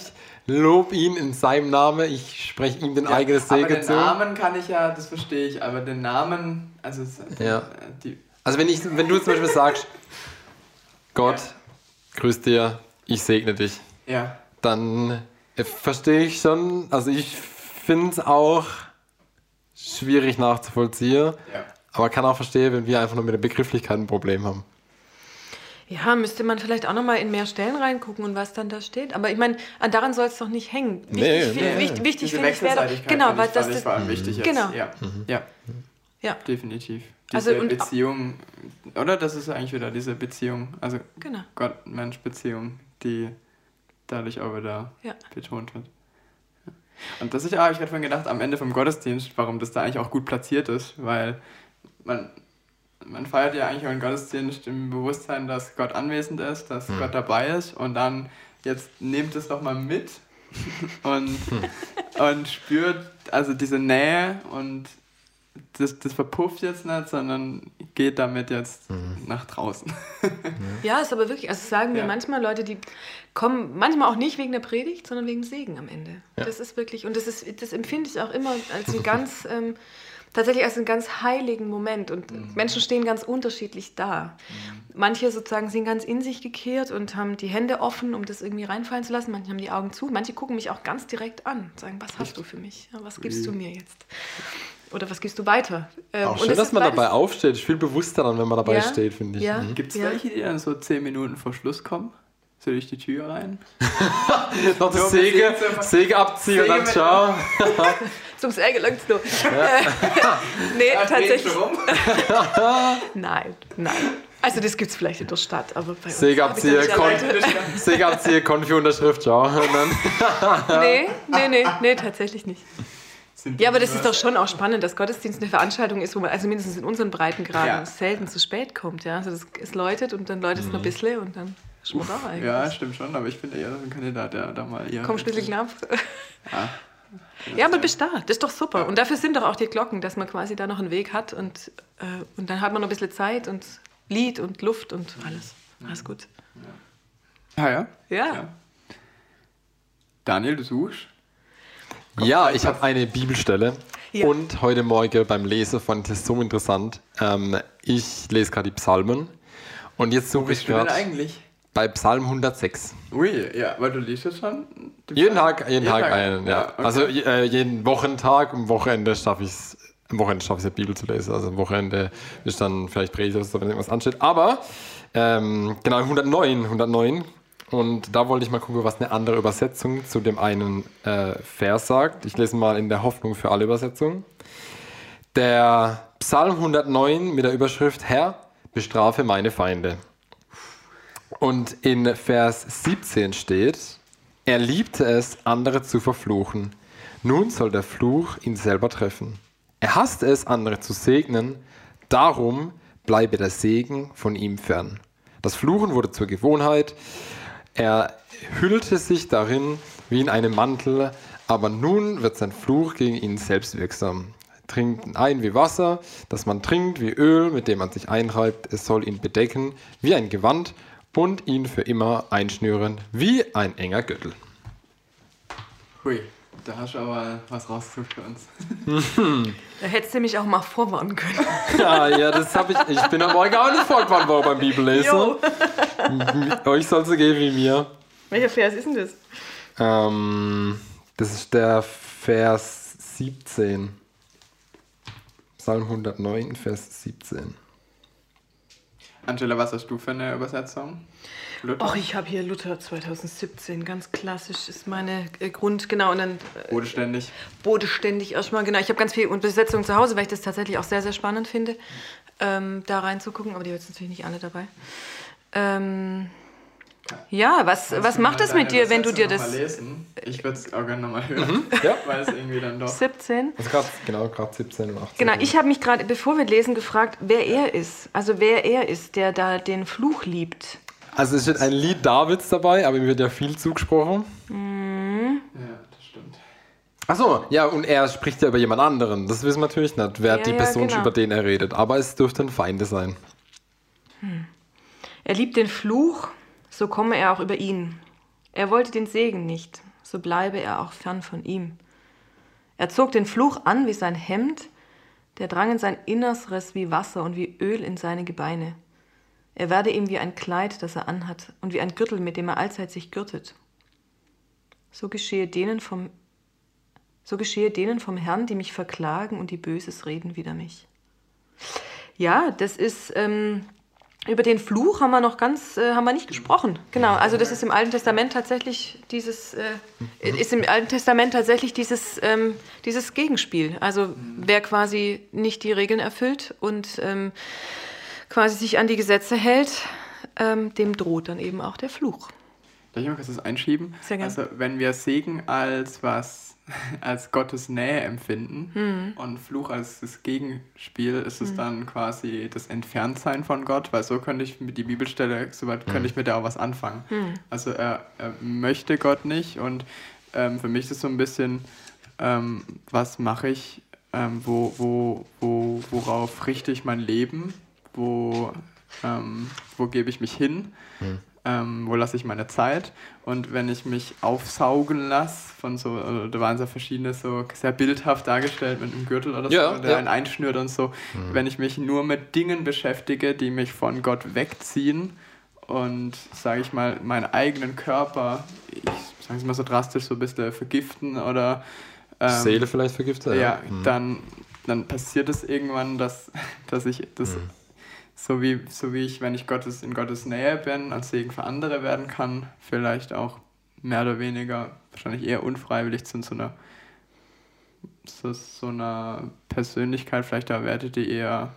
lobe ihn in seinem Namen, ich spreche ihm den
Ja,
eigenen
aber
Segen
den
zu.
Namen kann ich ja, das verstehe ich, aber den Namen, also es-
Ja.
äh, die,
Also wenn, ich, wenn du zum Beispiel sagst, Gott,
Ja.
grüß dir, ich segne dich,
ja,
dann äh, verstehe ich schon, also ich finde es auch schwierig nachzuvollziehen,
ja.
aber kann auch verstehen, wenn wir einfach nur mit der Begrifflichkeit ein Problem haben.
Ja, müsste man vielleicht auch nochmal in mehr Stellen reingucken und was dann da steht. Aber ich meine, an- daran soll es doch nicht hängen. Wichtig,
Nee,
fi-
nee.
wichtig, wichtig
Diese
finde ich wäre genau, weil das, das
vor allem wichtig jetzt.
Genau.
Ja, ja,
ja,
definitiv.
Also
Diese
und-
Beziehung, oder? Das ist eigentlich wieder diese Beziehung, also
genau.
Gott-Mensch-Beziehung, die dadurch auch wieder
Ja.
betont wird. Ja. Und das ist ja, habe ich gerade vorhin gedacht, am Ende vom Gottesdienst, warum das da eigentlich auch gut platziert ist, weil man, man feiert ja eigentlich auch einen Gottesdienst im Bewusstsein, dass Gott anwesend ist, dass Gott dabei ist und dann jetzt nehmt es doch mal mit und, und spürt also diese Nähe und das, das verpufft jetzt nicht, sondern geht damit jetzt nach draußen.
Ja, ist aber wirklich, also sagen mir
Ja.
manchmal Leute, die kommen manchmal auch nicht wegen der Predigt, sondern wegen Segen am Ende. Das ist wirklich, und das, ist, das empfinde ich auch immer als ein ganz, ähm, tatsächlich als einen ganz heiligen Moment. Und Menschen stehen ganz unterschiedlich da. Manche sozusagen sind ganz in sich gekehrt und haben die Hände offen, um das irgendwie reinfallen zu lassen. Manche haben die Augen zu. Manche gucken mich auch ganz direkt an und sagen, was hast du für mich? Ja, was gibst du mir jetzt? Oder was gibst du weiter? Ähm,
Auch
und
schön,
das
dass man dabei aufsteht. Ist viel bewusster dann, wenn man dabei
Ja,
steht, finde ich.
ja.
Mhm.
Gibt es
Ja.
welche, die dann so zehn Minuten vor Schluss kommen? So durch die Tür rein.
Noch das Säge, Säge abziehen und
Säge
dann
mit-
ciao.
Zum Säge langt's noch. nee, tatsächlich.
Rum.
Nein, nein. Also das gibt's vielleicht in der Stadt, aber bei uns
Säge
hab ich ja
abziehen,
nicht
Kon Säge abziehen, Konfi-Unterschrift, ciao. Und dann,
Nee, nee, nee, nee, tatsächlich nicht. Ja, aber das ist doch schon auch spannend, dass Gottesdienst eine Veranstaltung ist, wo man, also mindestens in unseren Breitengraden,
Ja.
selten zu spät kommt. Ja? Also das, es läutet und dann läutet es noch ein bisschen und dann ist man da eigentlich.
Ja, stimmt schon, aber ich bin eher so ein Kandidat, der da mal eher.
Komm, ein bisschen knapp.
Ja.
Ja, aber bist da. Das ist doch super. Und dafür sind doch auch die Glocken, dass man quasi da noch einen Weg hat und, äh, und dann hat man noch ein bisschen Zeit und Lied und Luft und alles. Alles gut.
Ah, ja?
Ja.
Daniel, du suchst?
Ja, ich habe eine Bibelstelle.
Ja.
Und heute Morgen beim Lesen fand ich es so interessant. Ähm, ich lese gerade die Psalmen. Und jetzt suche ich gerade
eigentlich?
bei Psalm 106.
Ui, ja, weil du liest jetzt schon?
Jeden? Tag, jeden Tag einen, ja.
okay.
Also äh, jeden Wochentag, am Wochenende schaffe ich es, am Wochenende schaffe ich es, die Bibel zu lesen. Also am Wochenende ist dann vielleicht Predigt oder so, wenn irgendwas ansteht. Aber ähm, genau, 109, 109. Und da wollte ich mal gucken, was eine andere Übersetzung zu dem einen äh, Vers sagt. Ich lese mal in der Hoffnung für alle Übersetzungen. Der Psalm 109 mit der Überschrift Herr, bestrafe meine Feinde. Und in Vers 17 steht, er liebte es, andere zu verfluchen. Nun soll der Fluch ihn selber treffen. Er hasste es, andere zu segnen. Darum bleibe der Segen von ihm fern. Das Fluchen wurde zur Gewohnheit. Er hüllte sich darin wie in einem Mantel, aber nun wird sein Fluch gegen ihn selbst wirksam. Trinkt ein wie Wasser, das man trinkt, wie Öl, mit dem man sich einreibt. Es soll ihn bedecken wie ein Gewand und ihn für immer einschnüren wie ein enger Gürtel.
Hui, da hast du aber was rausgesucht für uns.
Da hättest du mich auch mal vorwarnen können.
Ja, ja, das habe ich. Ich bin am Morgen auch nicht vorgewandt worden beim Bibellesen. Euch soll es so gehen wie mir.
Welcher Vers ist denn das?
Ähm, das ist der Vers 17. Psalm 109, Vers 17.
Angela, was hast du für eine Übersetzung? Luther?
Och, ich habe hier Luther 2017, ganz klassisch ist meine äh, Grund, genau, und dann äh,
Bodenständig.
bodenständig erstmal, genau. Ich habe ganz viel Übersetzung zu Hause, weil ich das tatsächlich auch sehr, sehr spannend finde, ähm, da reinzugucken, aber die haben jetzt natürlich nicht alle dabei. Ähm, ja, was, was macht das mit dir, wenn du dir das...
lesen? Ich würde es auch gerne nochmal hören,
Ja.
weil es irgendwie dann doch...
17?
Also grad, genau, gerade 17 und 18.
Genau, ich habe mich gerade, bevor wir lesen, gefragt, wer er ist. Also wer er ist, der da den Fluch liebt.
Also es steht ein Lied Davids dabei, aber ihm wird ja viel zugesprochen.
Ja, das stimmt.
Achso, ja, und er spricht ja über jemand anderen. Das wissen wir natürlich nicht, wer
Ja,
die
ja,
Person
genau.
über den er redet. Aber es dürften Feinde sein.
Er liebt den Fluch, so komme er auch über ihn. Er wollte den Segen nicht, so bleibe er auch fern von ihm. Er zog den Fluch an wie sein Hemd, der drang in sein Innerstes wie Wasser und wie Öl in seine Gebeine. Er werde ihm wie ein Kleid, das er anhat, und wie ein Gürtel, mit dem er allzeit sich gürtet. So geschehe denen vom, so geschehe denen vom Herrn, die mich verklagen und die Böses reden wider mich. Ja, das ist ähm, über den Fluch haben wir noch ganz, äh, haben wir nicht gesprochen. Genau, also das ist im Alten Testament tatsächlich dieses, äh, ist im Alten Testament tatsächlich dieses, ähm, dieses Gegenspiel. Also wer quasi nicht die Regeln erfüllt und ähm, quasi sich an die Gesetze hält, ähm, dem droht dann eben auch der Fluch.
Darf ich mal kurz das einschieben?
Sehr gern.
Also, wenn wir Segen als was, als Gottes Nähe empfinden
Hm.
und Fluch als das Gegenspiel, ist es dann quasi das Entferntsein von Gott, weil so könnte ich mit die Bibelstelle, soweit könnte ich mit der auch was anfangen.
Hm.
Also, er, er möchte Gott nicht und ähm, für mich ist es so ein bisschen, ähm, was mache ich, ähm, wo, wo, wo, worauf richte ich mein Leben, wo, ähm, wo gebe ich mich hin ähm, wo lasse ich meine Zeit und wenn ich mich aufsaugen lasse von so, äh, da waren so verschiedene so sehr bildhaft dargestellt mit einem Gürtel oder
Ja,
so, der
ja.
einen einschnürt und so, wenn ich mich nur mit Dingen beschäftige, die mich von Gott wegziehen und, sage ich mal, meinen eigenen Körper, ich sage es mal so drastisch, so ein bisschen vergiften oder ähm,
Seele vielleicht vergiftet?
ja,
Mhm.
dann, dann passiert es irgendwann, dass, dass ich das so wie, so wie ich, wenn ich Gottes, in Gottes Nähe bin, als Segen für andere werden kann, vielleicht auch mehr oder weniger, wahrscheinlich eher unfreiwillig zu so einer, so, so einer Persönlichkeit vielleicht erwertet, die eher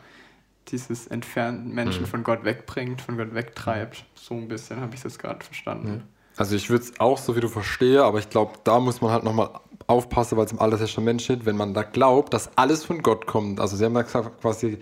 dieses entfernten Menschen mhm. von Gott wegbringt, von Gott wegtreibt. So ein bisschen habe ich das gerade verstanden.
Also ich würde es auch so wie du verstehe, aber ich glaube, da muss man halt nochmal aufpassen, weil es im Alten Testament steht, wenn man da glaubt, dass alles von Gott kommt. Also sie haben ja gesagt, quasi,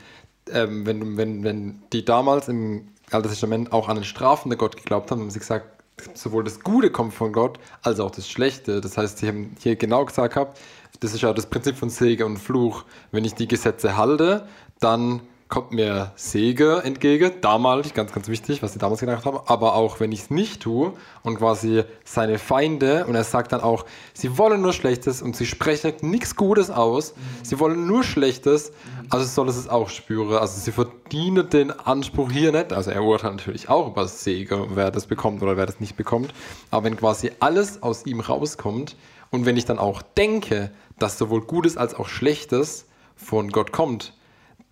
ähm, wenn, wenn, wenn die damals im Alten Testament auch an den strafenden Gott geglaubt haben, haben sie gesagt, sowohl das Gute kommt von Gott, als auch das Schlechte. Das heißt, sie haben hier genau gesagt gehabt, das ist ja das Prinzip von Segen und Fluch. Wenn ich die Gesetze halte, dann kommt mir Sege entgegen, damals, ganz, ganz wichtig, was sie damals gedacht haben, aber auch wenn ich es nicht tue und quasi seine Feinde, und er sagt dann auch, sie wollen nur Schlechtes und sie sprechen nichts Gutes aus, sie wollen nur Schlechtes, also soll es es auch spüren, also sie verdienen den Anspruch hier nicht, also er urteilt natürlich auch über Sege, wer das bekommt oder wer das nicht bekommt, aber wenn quasi alles aus ihm rauskommt und wenn ich dann auch denke, dass sowohl Gutes als auch Schlechtes von Gott kommt,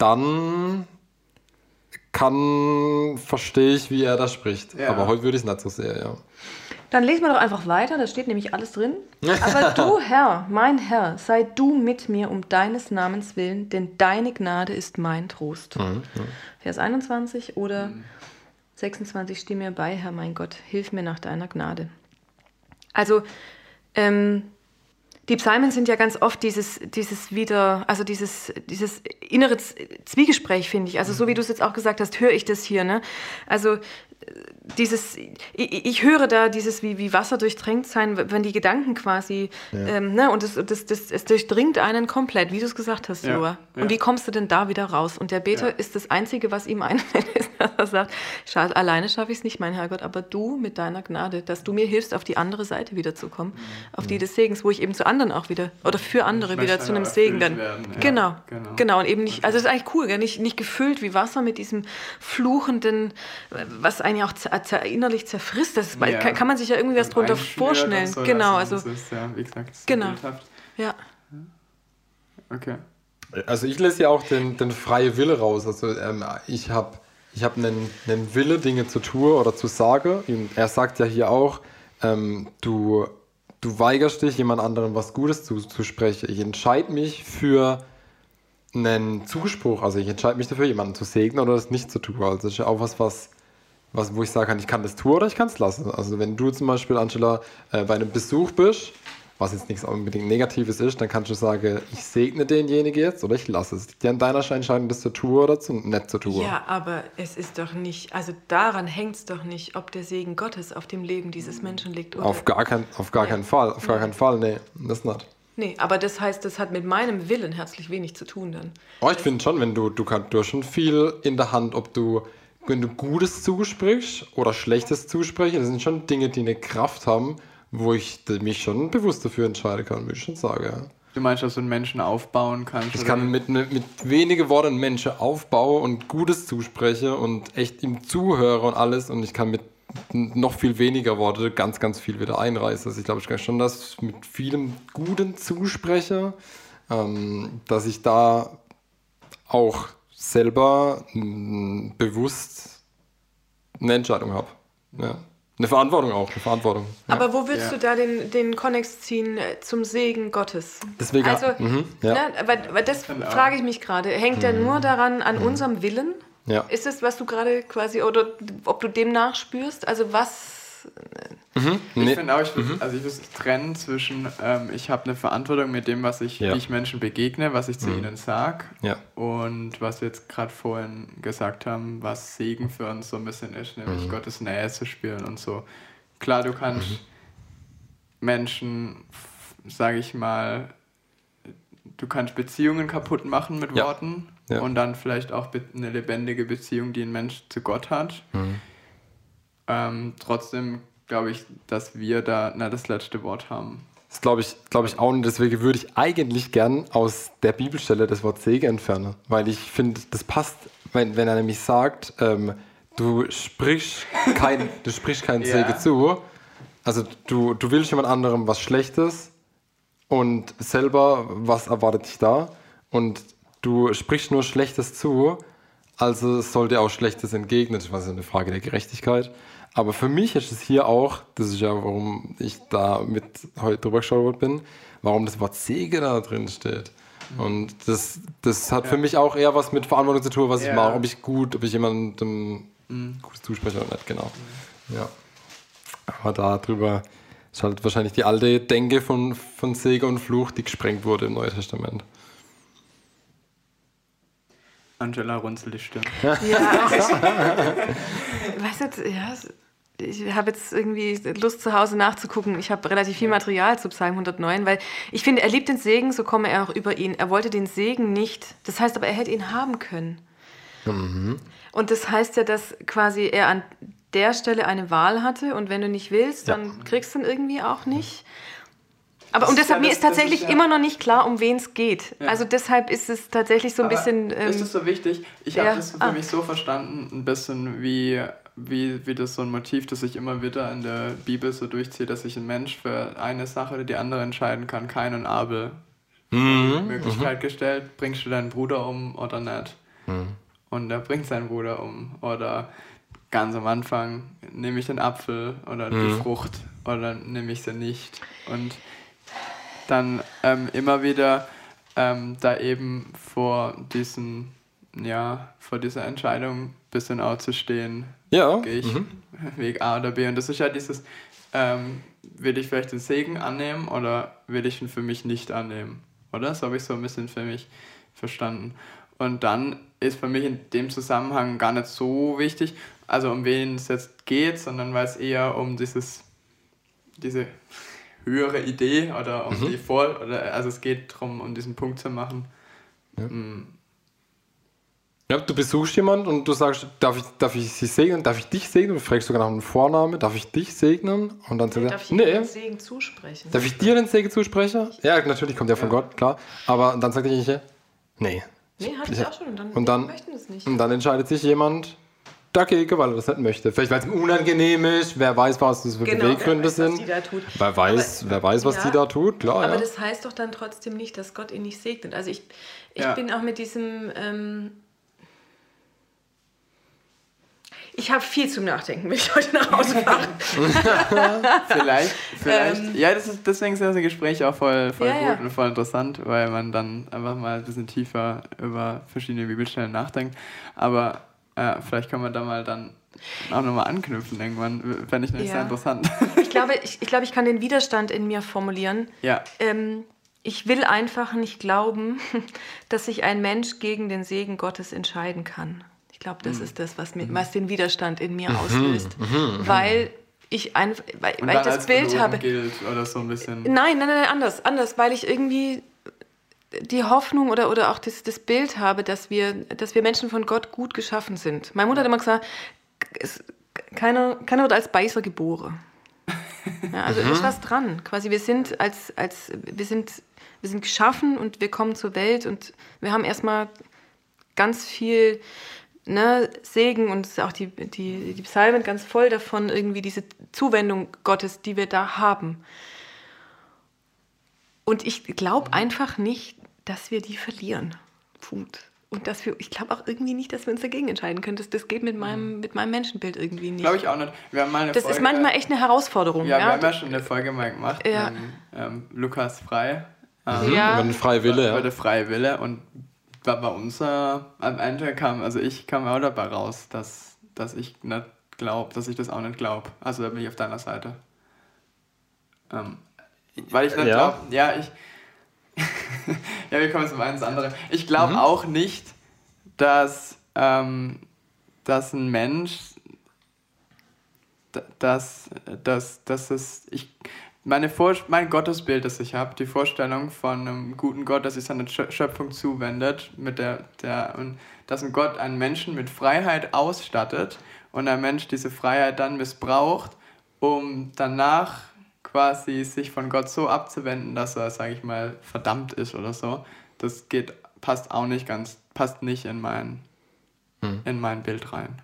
dann kann, verstehe ich, wie er da spricht. Ja. Aber heute würde ich es nicht so sehr, ja.
Dann lesen wir doch einfach weiter, da steht nämlich alles drin. Aber du, Herr, mein Herr, sei du mit mir um deines Namens willen, denn deine Gnade ist mein Trost. Mhm, ja. Vers 21 oder mhm. 26, steh mir bei, Herr mein Gott, hilf mir nach deiner Gnade. Also, ähm, die Psalmen sind ja ganz oft dieses, dieses wieder, also dieses, dieses innere Zwiegespräch, finde ich. Also so wie du es jetzt auch gesagt hast, höre ich das hier. Ne? Also dieses, ich, ich, höre da dieses wie, wie Wasser durchdrängt sein, wenn die Gedanken quasi, ja. ähm, ne, und das, das, das, es durchdringt einen komplett, wie du es gesagt hast, ja. Joa. Und ja. wie kommst du denn da wieder raus? Und der Beter ist das Einzige, was ihm einfällt, ist, dass er sagt, Schade, alleine schaffe ich es nicht, mein Herrgott, aber du mit deiner Gnade, dass du mir hilfst, auf die andere Seite wiederzukommen, mhm. auf die des Segens, wo ich eben zu anderen auch wieder, oder für andere wieder zu einem Segen dann. Genau, genau, genau. Und eben nicht, also es ist eigentlich cool, nicht, nicht gefüllt wie Wasser mit diesem fluchenden, was einen ja auch zer innerlich zerfrisst. Das ja. kann, kann, man sich ja irgendwie was drunter vorstellen. So genau, also. Ist, ja, wie gesagt, genau. Ja.
Okay.
Also ich lese ja auch den, den freie Wille raus. Also ähm, ich habe ich hab einen, einen Wille, Dinge zu tun oder zu sagen. Und er sagt ja hier auch, ähm, du, du weigerst dich, jemand anderem was Gutes zu, zu sprechen. Ich entscheide mich für einen Zuspruch. Also ich entscheide mich dafür, jemanden zu segnen oder das nicht zu tun. Also das ist ja auch was, was was, wo ich sagen kann, ich kann das tun oder ich kann es lassen. Also wenn du zum Beispiel, Angela, äh, bei einem Besuch bist, was jetzt nichts unbedingt Negatives ist, dann kannst du sagen, ich segne denjenigen jetzt oder ich lasse es. Dir an deiner Entscheidung, das zu tun oder zu, nicht zu tun.
Ja, aber es ist doch nicht, also daran hängt es doch nicht, ob der Segen Gottes auf dem Leben dieses Menschen liegt. Oder?
Auf gar, kein, auf gar ja. keinen Fall, auf gar keinen Fall, nee, das nicht.
Nee, aber das heißt, das hat mit meinem Willen herzlich wenig zu tun dann.
Oh, ich finde schon, wenn du, du kannst, du hast schon viel in der Hand, ob du wenn du Gutes zusprichst oder Schlechtes zusprichst, das sind schon Dinge, die eine Kraft haben, wo ich mich schon bewusst dafür entscheiden kann, würde ich schon sagen. Ja.
Du meinst, dass du einen Menschen aufbauen kannst?
Ich kann mit, mit, mit wenigen Worten Menschen aufbauen und Gutes zusprechen und echt ihm zuhöre und alles und ich kann mit noch viel weniger Worte ganz, ganz viel wieder einreißen. Also ich glaube, ich kann schon das mit vielem Guten zuspreche, ähm, dass ich da auch selber mh, bewusst eine Entscheidung habe. Ja. Eine Verantwortung auch, eine Verantwortung.
Ja. Aber wo willst ja. du da den, den Konnex ziehen äh, zum Segen Gottes?
Deswegen,
also, mhm, ja. ne, weil, weil das frage ich mich gerade. Hängt mhm. der nur daran, an mhm. unserem Willen?
Ja.
Ist es, was du gerade quasi, oder ob du dem nachspürst? Also was
Mhm. Ich nee. finde auch, ich, mhm. also ich trennen zwischen, ähm, ich habe eine Verantwortung mit dem, was ich, ja. wie ich Menschen begegne, was ich zu mhm. ihnen sage
ja.
und was wir jetzt gerade vorhin gesagt haben, was Segen für uns so ein bisschen ist, nämlich mhm. Gottes Nähe zu spüren und so. Klar, du kannst mhm. Menschen, sage ich mal, du kannst Beziehungen kaputt machen mit ja. Worten und dann vielleicht auch eine lebendige Beziehung, die ein Mensch zu Gott hat. Mhm. Ähm, trotzdem glaube ich, dass wir da na, das letzte Wort haben.
Das glaube ich, glaube ich auch und deswegen würde ich eigentlich gern aus der Bibelstelle das Wort Segen entfernen, weil ich finde, das passt, wenn, wenn er nämlich sagt, ähm, du sprichst kein, du sprichst keinen ja. Segen zu, also du, du willst jemand anderem was Schlechtes und selber, was erwartet dich da und du sprichst nur Schlechtes zu, Also es sollte auch Schlechtes entgegnet. Was ist eine Frage der Gerechtigkeit. Aber für mich ist es hier auch, das ist ja, warum ich da mit heute drüber geschaut bin, warum das Wort Segen da drin steht. Und das, das hat
Ja.
für mich auch eher was mit Verantwortung zu tun, was ich
Ja.
mache, ob ich gut, ob ich jemandem
Mhm.
Gutes zuspreche oder nicht, genau. Ja. Aber darüber ist halt wahrscheinlich die alte Denke von, von Segen und Fluch, die gesprengt wurde im Neuen Testament.
Angela runzelt die Stirn.
Ja, also ich, weiß jetzt, ja, ich habe jetzt irgendwie Lust zu Hause nachzugucken. Ich habe relativ viel Material zu Psalm 109, weil ich finde, er liebt den Segen, so komme er auch über ihn. Er wollte den Segen nicht, das heißt aber, er hätte ihn haben können. Und das heißt ja, dass quasi er an der Stelle eine Wahl hatte und wenn du nicht willst,
Ja.
dann kriegst du ihn irgendwie auch nicht. Aber
Das
und
ist
deshalb,
ja
mir
das-
ist
das ist
tatsächlich
ja-
immer noch nicht klar, um wen es geht.
Ja.
Also deshalb ist es tatsächlich so ein
Aber
bisschen.
ist
Ähm,
das so wichtig? Ich
ja,
habe das für
ah.
mich so verstanden, ein bisschen wie, wie, wie das so ein Motiv, das sich immer wieder in der Bibel so durchzieht, dass sich ein Mensch für eine Sache oder die andere entscheiden kann. Kain und Abel.
Mhm.
Möglichkeit gestellt, bringst du deinen Bruder um oder nicht? Und er bringt seinen Bruder um. Oder ganz am Anfang nehme ich den Apfel oder die Frucht oder nehme ich sie nicht. Und dann ähm, immer wieder ähm, da eben vor diesen, ja, vor dieser Entscheidung ein bisschen auch zu stehen,
Ja.
gehe ich
Mhm.
Weg A oder B. Und das ist ja dieses, ähm, will ich vielleicht den Segen annehmen oder will ich ihn für mich nicht annehmen? Oder? Das habe ich so ein bisschen für mich verstanden. Und dann ist für mich in dem Zusammenhang gar nicht so wichtig, also um wen es jetzt geht, sondern weil es eher um dieses, diese höhere Idee oder um die Vor, oder also es geht darum, um diesen Punkt zu machen. Mm,
Ja, du besuchst jemanden und du sagst, darf ich, darf ich sie segnen, darf ich dich segnen? Du fragst sogar nach einem Vorname, darf ich dich segnen? Und dann sagt er,
darf ich
nee,
den Segen zusprechen?
darf ich dir den Segen zusprechen? Ja, natürlich kommt der von Gott, klar. Aber dann sagt derjenige, nee.
Nee, hatte ich auch schon. Und dann,
Und dann-
möchten es nicht.
Und dann entscheidet sich jemand dagegen, weil er das nicht möchte. Vielleicht, weil es ihm unangenehm ist, wer weiß, was das für
Genau,
Beweggründe
wer weiß, was
sind.
die da tut.
Wer weiß,
Aber-
wer weiß, was
ja,
die da tut, klar.
Aber
ja.
das heißt doch dann trotzdem nicht, dass Gott ihn nicht segnet. Also ich, ich
Ja.
bin auch mit diesem... Ähm, ich habe viel zum Nachdenken, wenn ich heute nach Hause fahre.
Vielleicht, vielleicht.
Ähm.
ja, das ist, deswegen sind diese Gespräche auch voll, voll
Ja,
gut
ja.
und voll interessant, weil man dann einfach mal ein bisschen tiefer über verschiedene Bibelstellen nachdenkt. Aber äh, vielleicht kann man da mal dann auch nochmal anknüpfen irgendwann. Fände ich nämlich
Ja.
sehr interessant.
Ich glaube, ich, ich glaube, ich kann den Widerstand in mir formulieren.
ja.
Ähm, ich will einfach nicht glauben, dass sich ein Mensch gegen den Segen Gottes entscheiden kann. Ich glaube,
Mhm.
das ist das, was, mir, was den Widerstand in mir auslöst. Weil ich einfach, weil, weil ich das
als
Bild habe.
gilt oder so ein bisschen.
Nein, nein, nein, anders, anders, weil ich irgendwie die Hoffnung oder, oder auch das, das Bild habe, dass wir, dass wir Menschen von Gott gut geschaffen sind. Meine Mutter hat immer gesagt, es, keiner, keiner wird als Beißer geboren. Ja, also ist was dran. Quasi, wir sind als, als wir sind, wir sind geschaffen und wir kommen zur Welt und wir haben erstmal ganz viel ne, Segen und auch die, die, die Psalmen ganz voll davon, irgendwie diese Zuwendung Gottes, die wir da haben. Und ich glaube einfach nicht, dass wir die verlieren. Punkt. Und dass wir, ich glaube auch irgendwie nicht, dass wir uns dagegen entscheiden können. Das, das geht mit meinem, mit meinem Menschenbild irgendwie nicht.
Glaube ich auch nicht. Wir haben mal eine
das
Folge,
ist manchmal echt eine Herausforderung.
Ja,
Ja,
wir haben ja schon eine Folge mal gemacht.
Ja.
mit, Ähm, Lukas Frei. Ähm,
Ja.
Über den freien Wille,
Über
ja.
der freie Wille. Und bei bei uns äh, am Ende kam, also ich kam auch dabei raus, dass, dass ich nicht glaube, dass ich das auch nicht glaube. Also da bin ich auf deiner Seite. Ähm, weil ich nicht
Ja.
glaube, ja, ich. Ja, wir kommen zum einen ins andere. Ich glaube auch nicht, dass, ähm, dass ein Mensch, dass, dass, dass es, ich, meine Vor mein Gottesbild, das ich habe, die Vorstellung von einem guten Gott, dass sich seine Schö- Schöpfung zuwendet, mit der, der, und dass ein Gott einen Menschen mit Freiheit ausstattet und ein Mensch diese Freiheit dann missbraucht, um danach quasi sich von Gott so abzuwenden, dass er, sage ich mal, verdammt ist oder so. Das geht, passt auch nicht ganz, passt nicht in mein, in mein Bild rein.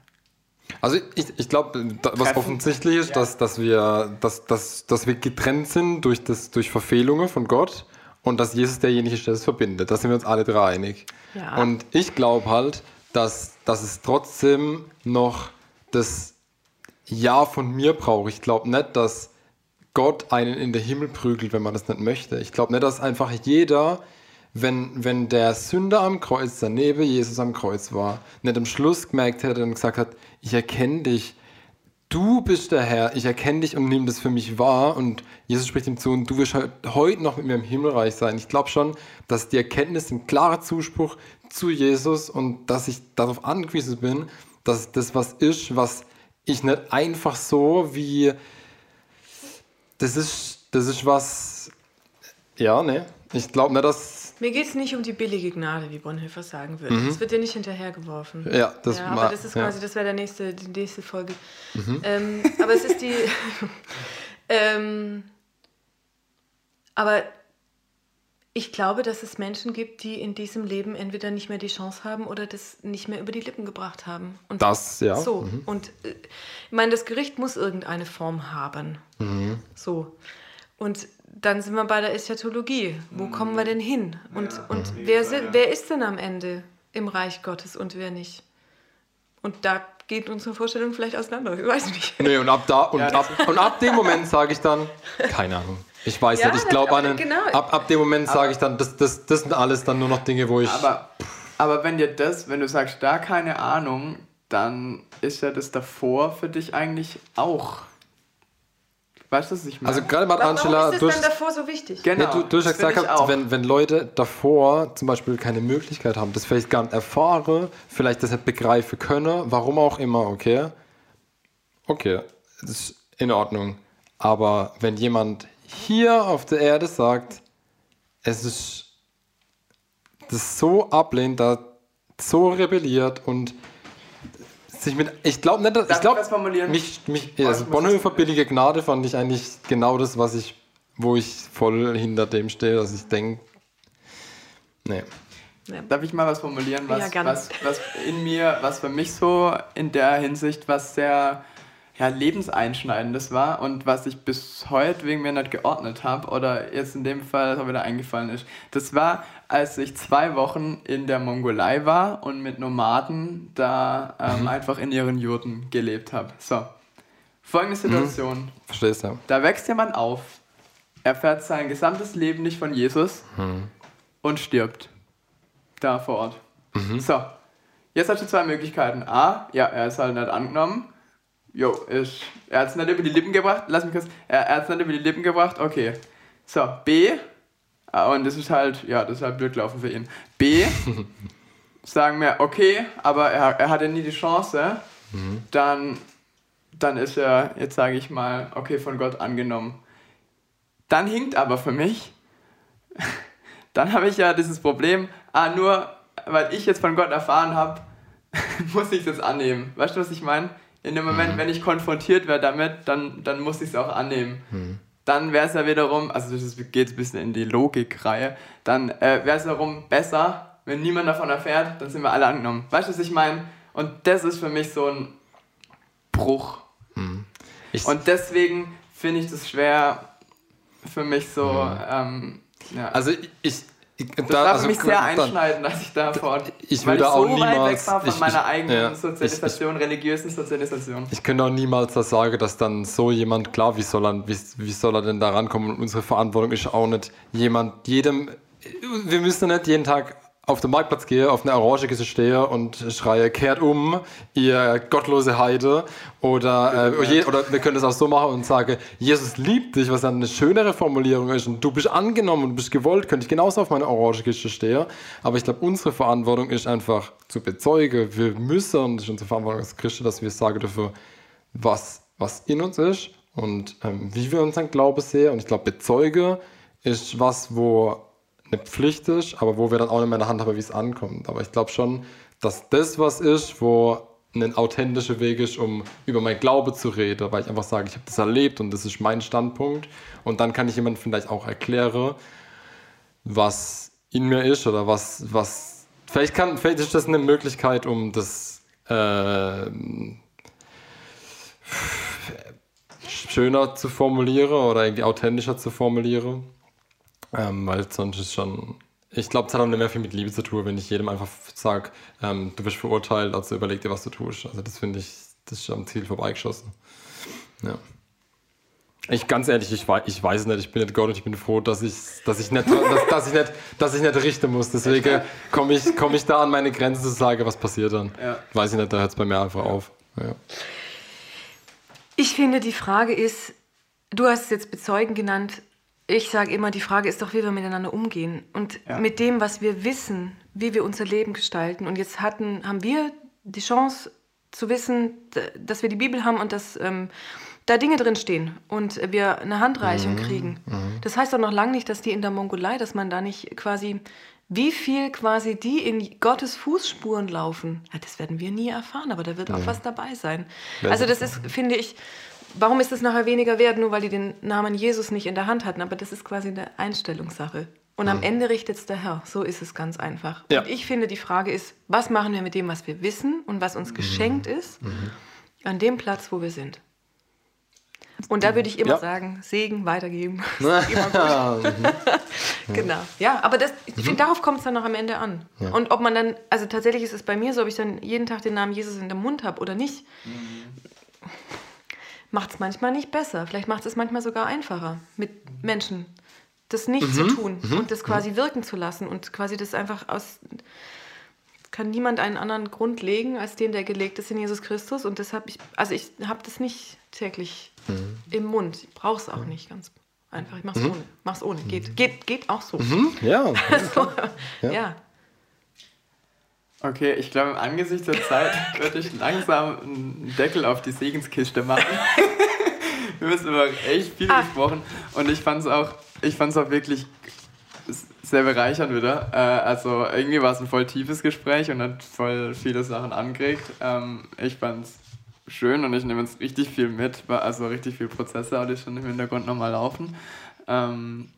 Also ich, ich glaube, was
Treffen.
offensichtlich ist,
Ja.
dass, dass, wir, dass, dass, dass wir getrennt sind durch, das, durch Verfehlungen von Gott und dass Jesus derjenige ist, der es verbindet. Da sind wir uns alle drei einig.
Ja.
Und ich glaube halt, dass, dass es trotzdem noch das Ja von mir braucht. Ich glaube nicht, dass Gott einen in den Himmel prügelt, wenn man das nicht möchte. Ich glaube nicht, dass einfach jeder, wenn, wenn der Sünder am Kreuz daneben Jesus am Kreuz war, nicht am Schluss gemerkt hätte und gesagt hat, ich erkenne dich, du bist der Herr, ich erkenne dich und nehme das für mich wahr. Und Jesus spricht ihm zu, und du wirst heute noch mit mir im Himmelreich sein. Ich glaube schon, dass die Erkenntnis ein klarer Zuspruch zu Jesus und dass ich darauf angewiesen bin, dass das was ist, was ich nicht einfach so wie das ist, das ist was, ja, ne, ich glaube nicht, dass...
Mir geht es nicht um die billige Gnade, wie Bonhoeffer sagen würde. Mhm. Das wird dir nicht hinterhergeworfen.
Ja, das
ja, aber das ist quasi, ja. das wäre der nächste, die nächste Folge. Mhm. Ähm, aber es ist die... ähm, aber ich glaube, dass es Menschen gibt, die in diesem Leben entweder nicht mehr die Chance haben oder das nicht mehr über die Lippen gebracht haben.
Und das, ja.
So. Mhm. Und äh, ich meine, das Gericht muss irgendeine Form haben.
Mhm.
So. Und dann sind wir bei der Eschatologie. Wo mhm. kommen wir denn hin? Und, ja, und wer, sind, wer ist denn am Ende im Reich Gottes und wer nicht? Und da geht unsere Vorstellung vielleicht auseinander. Ich weiß nicht.
Nee, und ab da und, ja, ab, und ab dem Moment sage ich dann, keine Ahnung. Ich weiß ja, nicht, ich glaube an einen, genau. ab, ab dem Moment sage ich dann, das, das, das sind alles dann nur noch Dinge, wo ich.
Aber, aber wenn dir das, wenn du sagst, da keine Ahnung, dann ist ja das davor für dich eigentlich auch. Weißt du, was ich meine?
Also gerade bei Angela.
Warum ist das dann davor so wichtig?
Genau. Ja, du, du hast gesagt, wenn, wenn Leute davor zum Beispiel keine Möglichkeit haben, das vielleicht gar nicht erfahren, vielleicht das nicht begreifen können, warum auch immer, okay? Okay, das ist in Ordnung. Aber wenn jemand hier auf der Erde sagt, es ist das so ablehnt, da so rebelliert und sich mit. Ich glaube nicht, dass, ich glaube, mich, mich, also Bonhoeffer billige Gnade fand ich eigentlich genau das, was ich, wo ich voll hinter dem stehe, dass ich denke, nee.
Darf ich mal was formulieren, was, ja, was, was in mir, was für mich so in der Hinsicht, was sehr ja, lebenseinschneidendes war und was ich bis heute wegen mir nicht geordnet habe oder jetzt in dem Fall auch wieder eingefallen ist. Das war, als ich zwei Wochen in der Mongolei war und mit Nomaden da ähm, mhm. einfach in ihren Jurten gelebt habe. So, folgende mhm. Situation. Mhm.
Verstehst du?
Da wächst jemand auf, erfährt sein gesamtes Leben nicht von Jesus mhm. und stirbt. Da vor Ort. Mhm. So, jetzt hast du zwei Möglichkeiten. A, ja, er ist halt nicht angenommen Jo, ist, er hat es nicht über die Lippen gebracht. Lass mich kurz. Er, er hat es nicht über die Lippen gebracht. Okay. So, B. Ah, und das ist halt, ja, das ist halt blöd gelaufen für ihn. B. sagen wir, okay, aber er, er hatte nie die Chance. Mhm. Dann, dann ist er, jetzt sage ich mal, okay, von Gott angenommen. Dann hinkt aber für mich, dann habe ich ja dieses Problem, ah, nur weil ich jetzt von Gott erfahren habe, muss ich es jetzt annehmen. Weißt du, was ich meine? In dem Moment, mhm. wenn ich konfrontiert werde damit, dann, dann muss ich es auch annehmen. Mhm. Dann wäre es ja wiederum, also das geht ein bisschen in die Logikreihe, dann äh, wäre es wiederum besser, wenn niemand davon erfährt, dann sind wir alle angenommen. Weißt du, was ich meine? Und das ist für mich so ein Bruch. Mhm. Und deswegen finde ich das schwer für mich so. Mhm. Ähm, ja.
Also ich,
das da, darf also, mich sehr einschneiden, dass ich davon,
ich will da auch so niemals, weit
weg war von ich, meiner eigenen ja, Sozialisation, ich, religiösen Sozialisation.
Ich könnte auch niemals das sagen, dass dann so jemand, klar, wie soll er, wie, wie soll er denn da rankommen? Und unsere Verantwortung ist auch nicht jemand, jedem, wir müssen nicht jeden Tag auf den Marktplatz gehe, auf eine Orange stehe und schreie, kehrt um, ihr gottlose Heide. Oder, äh, je, oder wir können das auch so machen und sagen, Jesus liebt dich, was dann eine schönere Formulierung ist. Und du bist angenommen und bist gewollt, könnte ich genauso auf meine Orange stehen. Aber ich glaube, unsere Verantwortung ist einfach zu bezeugen. Wir müssen, und das ist unsere Verantwortung als Christen, dass wir sagen dürfen, was, was in uns ist und ähm, wie wir unseren Glauben sehen. Und ich glaube, bezeuge ist was, wo eine Pflicht ist, aber wo wir dann auch in der Hand haben, wie es ankommt. Aber ich glaube schon, dass das was ist, wo ein authentischer Weg ist, um über mein Glaube zu reden, weil ich einfach sage, ich habe das erlebt und das ist mein Standpunkt. Und dann kann ich jemandem vielleicht auch erklären, was in mir ist oder was, was vielleicht, kann, vielleicht ist das eine Möglichkeit, um das äh, schöner zu formulieren oder irgendwie authentischer zu formulieren. Ähm, weil sonst ist schon, ich glaube, es hat auch nicht mehr viel mit Liebe zu tun, wenn ich jedem einfach sage, ähm, du wirst verurteilt, also überleg dir, was du tust. Also das finde ich, das ist am Ziel vorbeigeschossen. Ja. Ich ganz ehrlich, ich weiß, ich weiß nicht, ich bin nicht Gott und ich bin froh, dass ich, dass ich nicht, dass, dass ich nicht, dass ich nicht richten muss. Deswegen komme ich, komm ich da an meine Grenze zu sagen, was passiert dann.
Ja.
Weiß ich nicht, da hört es bei mir einfach auf. Ja.
Ich finde, die Frage ist, du hast es jetzt bezeugen genannt. Ich sage immer, die Frage ist doch, wie wir miteinander umgehen. Und
Ja.
mit dem, was wir wissen, wie wir unser Leben gestalten. Und jetzt hatten, haben wir die Chance zu wissen, dass wir die Bibel haben und dass ähm, da Dinge drin stehen und wir eine Handreichung kriegen. Das heißt doch noch lange nicht, dass die in der Mongolei, dass man da nicht quasi, wie viel quasi die in Gottes Fußspuren laufen, ja, das werden wir nie erfahren, aber da wird auch was dabei sein. Also das ist, finde ich, warum ist es nachher weniger wert, nur weil die den Namen Jesus nicht in der Hand hatten, aber das ist quasi eine Einstellungssache. Und am Ende richtet es der Herr. So ist es ganz einfach.
Ja.
Und ich finde, die Frage ist, was machen wir mit dem, was wir wissen und was uns geschenkt ist, an dem Platz, wo wir sind. Und da würde ich immer
Ja.
sagen, Segen weitergeben. Immer gut. genau. Ja, aber das, ich finde, darauf kommt es dann noch am Ende an. Und ob man dann, also tatsächlich ist es bei mir so, ob ich dann jeden Tag den Namen Jesus in den Mund habe oder nicht, macht es manchmal nicht besser. Vielleicht macht es manchmal sogar einfacher, mit Menschen das nicht zu tun und das quasi wirken zu lassen und quasi das einfach aus. Kann niemand einen anderen Grund legen als den, der gelegt ist in Jesus Christus. Und deshalb, ich, also ich habe das nicht täglich im Mund. Ich brauche es auch nicht ganz einfach. Ich mache es ohne. Mach's ohne. Geht, geht, geht auch so.
Ja.
Also, ja.
Okay, ich glaube, im Angesicht der Zeit würde ich langsam einen Deckel auf die Segenskiste machen. Wir müssen über echt viel
Ah.
gesprochen und ich fand es auch, ich fand's auch wirklich sehr bereichernd wieder. Äh, also irgendwie war es ein voll tiefes Gespräch und hat voll viele Sachen angeregt. Ähm, ich fand es schön und ich nehme jetzt richtig viel mit, weil- also richtig viel Prozesse, die schon im Hintergrund nochmal laufen. Ähm,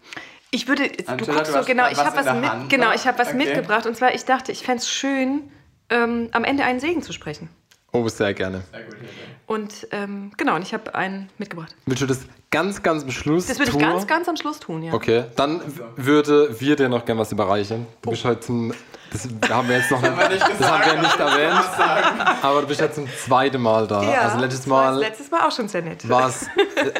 Ich würde, du
Angela,
guckst
du
so, genau, ich habe was, mit,
Hand
genau, ich habe was
Okay.
mitgebracht und zwar, ich dachte, ich fände es schön, ähm, am Ende einen Segen zu sprechen.
Oh, sehr gerne.
sehr gut, Hilde.
Und ähm, genau, und ich habe einen mitgebracht.
Willst du das ganz, ganz am Schluss
Das würde ich
tun?
ganz, ganz am Schluss tun, ja.
Okay, dann würde wir dir noch gerne was überreichen. Du bist heute zum. Das haben wir jetzt noch nicht,
wir nicht
das haben wir nicht erwähnt. Aber du bist jetzt zum zweiten Mal da.
Ja,
also letztes
das war
Mal
letztes Mal auch schon sehr nett.
war es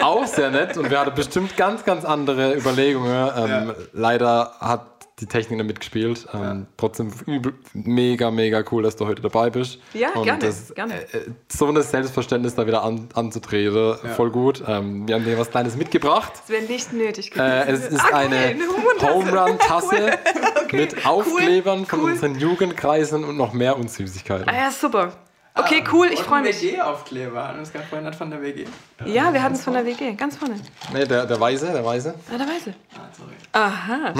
auch sehr nett und wir hatten bestimmt ganz, ganz andere Überlegungen. Ähm,
Ja.
Leider hat die Technik nicht mitgespielt. Ähm, Trotzdem übel, mega, mega cool, dass du heute dabei bist.
Ja,
und
gerne,
Das,
gerne.
Äh, so ein Selbstverständnis da wieder an, anzutreten, voll gut. Ähm, wir haben dir was Kleines mitgebracht.
Das wäre nicht nötig gewesen.
Äh, es ist
Ah, cool,
eine
Home-Run-Tasse.
Home Run Tasse mit Aufklebern von
cool.
unseren Jugendkreisen und noch mehr Unsüßigkeiten.
Ah ja, super. Okay, cool, ich freue
ein
mich.
WG-Aufkleber. Haben wir es gerade vorhin nicht von der WG?
Ja, wir hatten es von der WG, ganz vorne.
Nee, der, der Weiße, der Weiße.
Ah, der Weiße.
Ah, sorry.
Aha,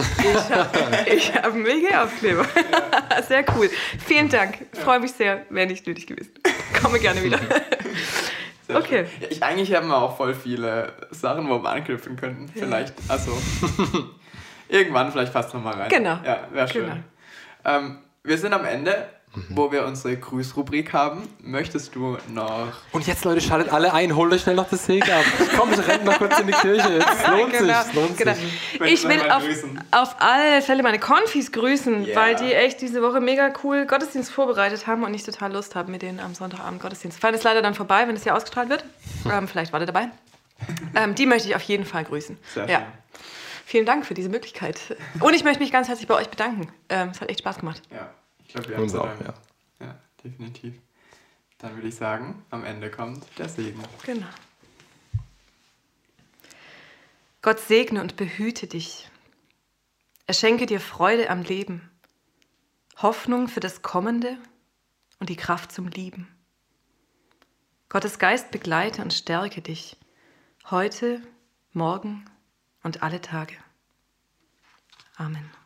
ich habe hab einen WG-Aufkleber. Sehr cool. Vielen Dank. Freue mich sehr, wäre nicht nötig gewesen. Komme gerne wieder.
Sehr
Okay.
Ja, ich, eigentlich haben wir auch voll viele Sachen, wo wir anknüpfen könnten. Vielleicht, also irgendwann vielleicht fast noch mal rein.
Genau.
Ja, wäre schön.
Genau.
Ähm, wir sind am Ende, wo wir unsere Grüßrubrik haben. Möchtest du noch...
Und jetzt, Leute, schaltet alle ein, holt euch schnell noch das Segen ab. Komm, ich renne noch kurz in die Kirche. Jetzt lohnt
Genau,
sich, lohnt
genau.
sich.
Ich
du
will auf,
grüßen?
auf alle Fälle meine Konfis grüßen,
Yeah.
weil die echt diese Woche mega cool Gottesdienst vorbereitet haben und ich total Lust habe, mit denen am Sonntagabend Gottesdienst. Feiern ist leider dann vorbei, wenn es hier ausgestrahlt wird. Ähm, vielleicht war der dabei. Ähm, die möchte ich auf jeden Fall grüßen.
Sehr
ja.
schön.
Vielen Dank für diese Möglichkeit. Und ich möchte mich ganz herzlich bei euch bedanken. Ähm, es hat echt Spaß gemacht.
Ja, ich glaube, wir
Uns
haben
auch,
zu danken. Ja, definitiv. Dann würde ich sagen, am Ende kommt der Segen.
Genau. Gott segne und behüte dich. Er schenke dir Freude am Leben, Hoffnung für das Kommende und die Kraft zum Lieben. Gottes Geist begleite und stärke dich, heute, morgen und alle Tage. Amen.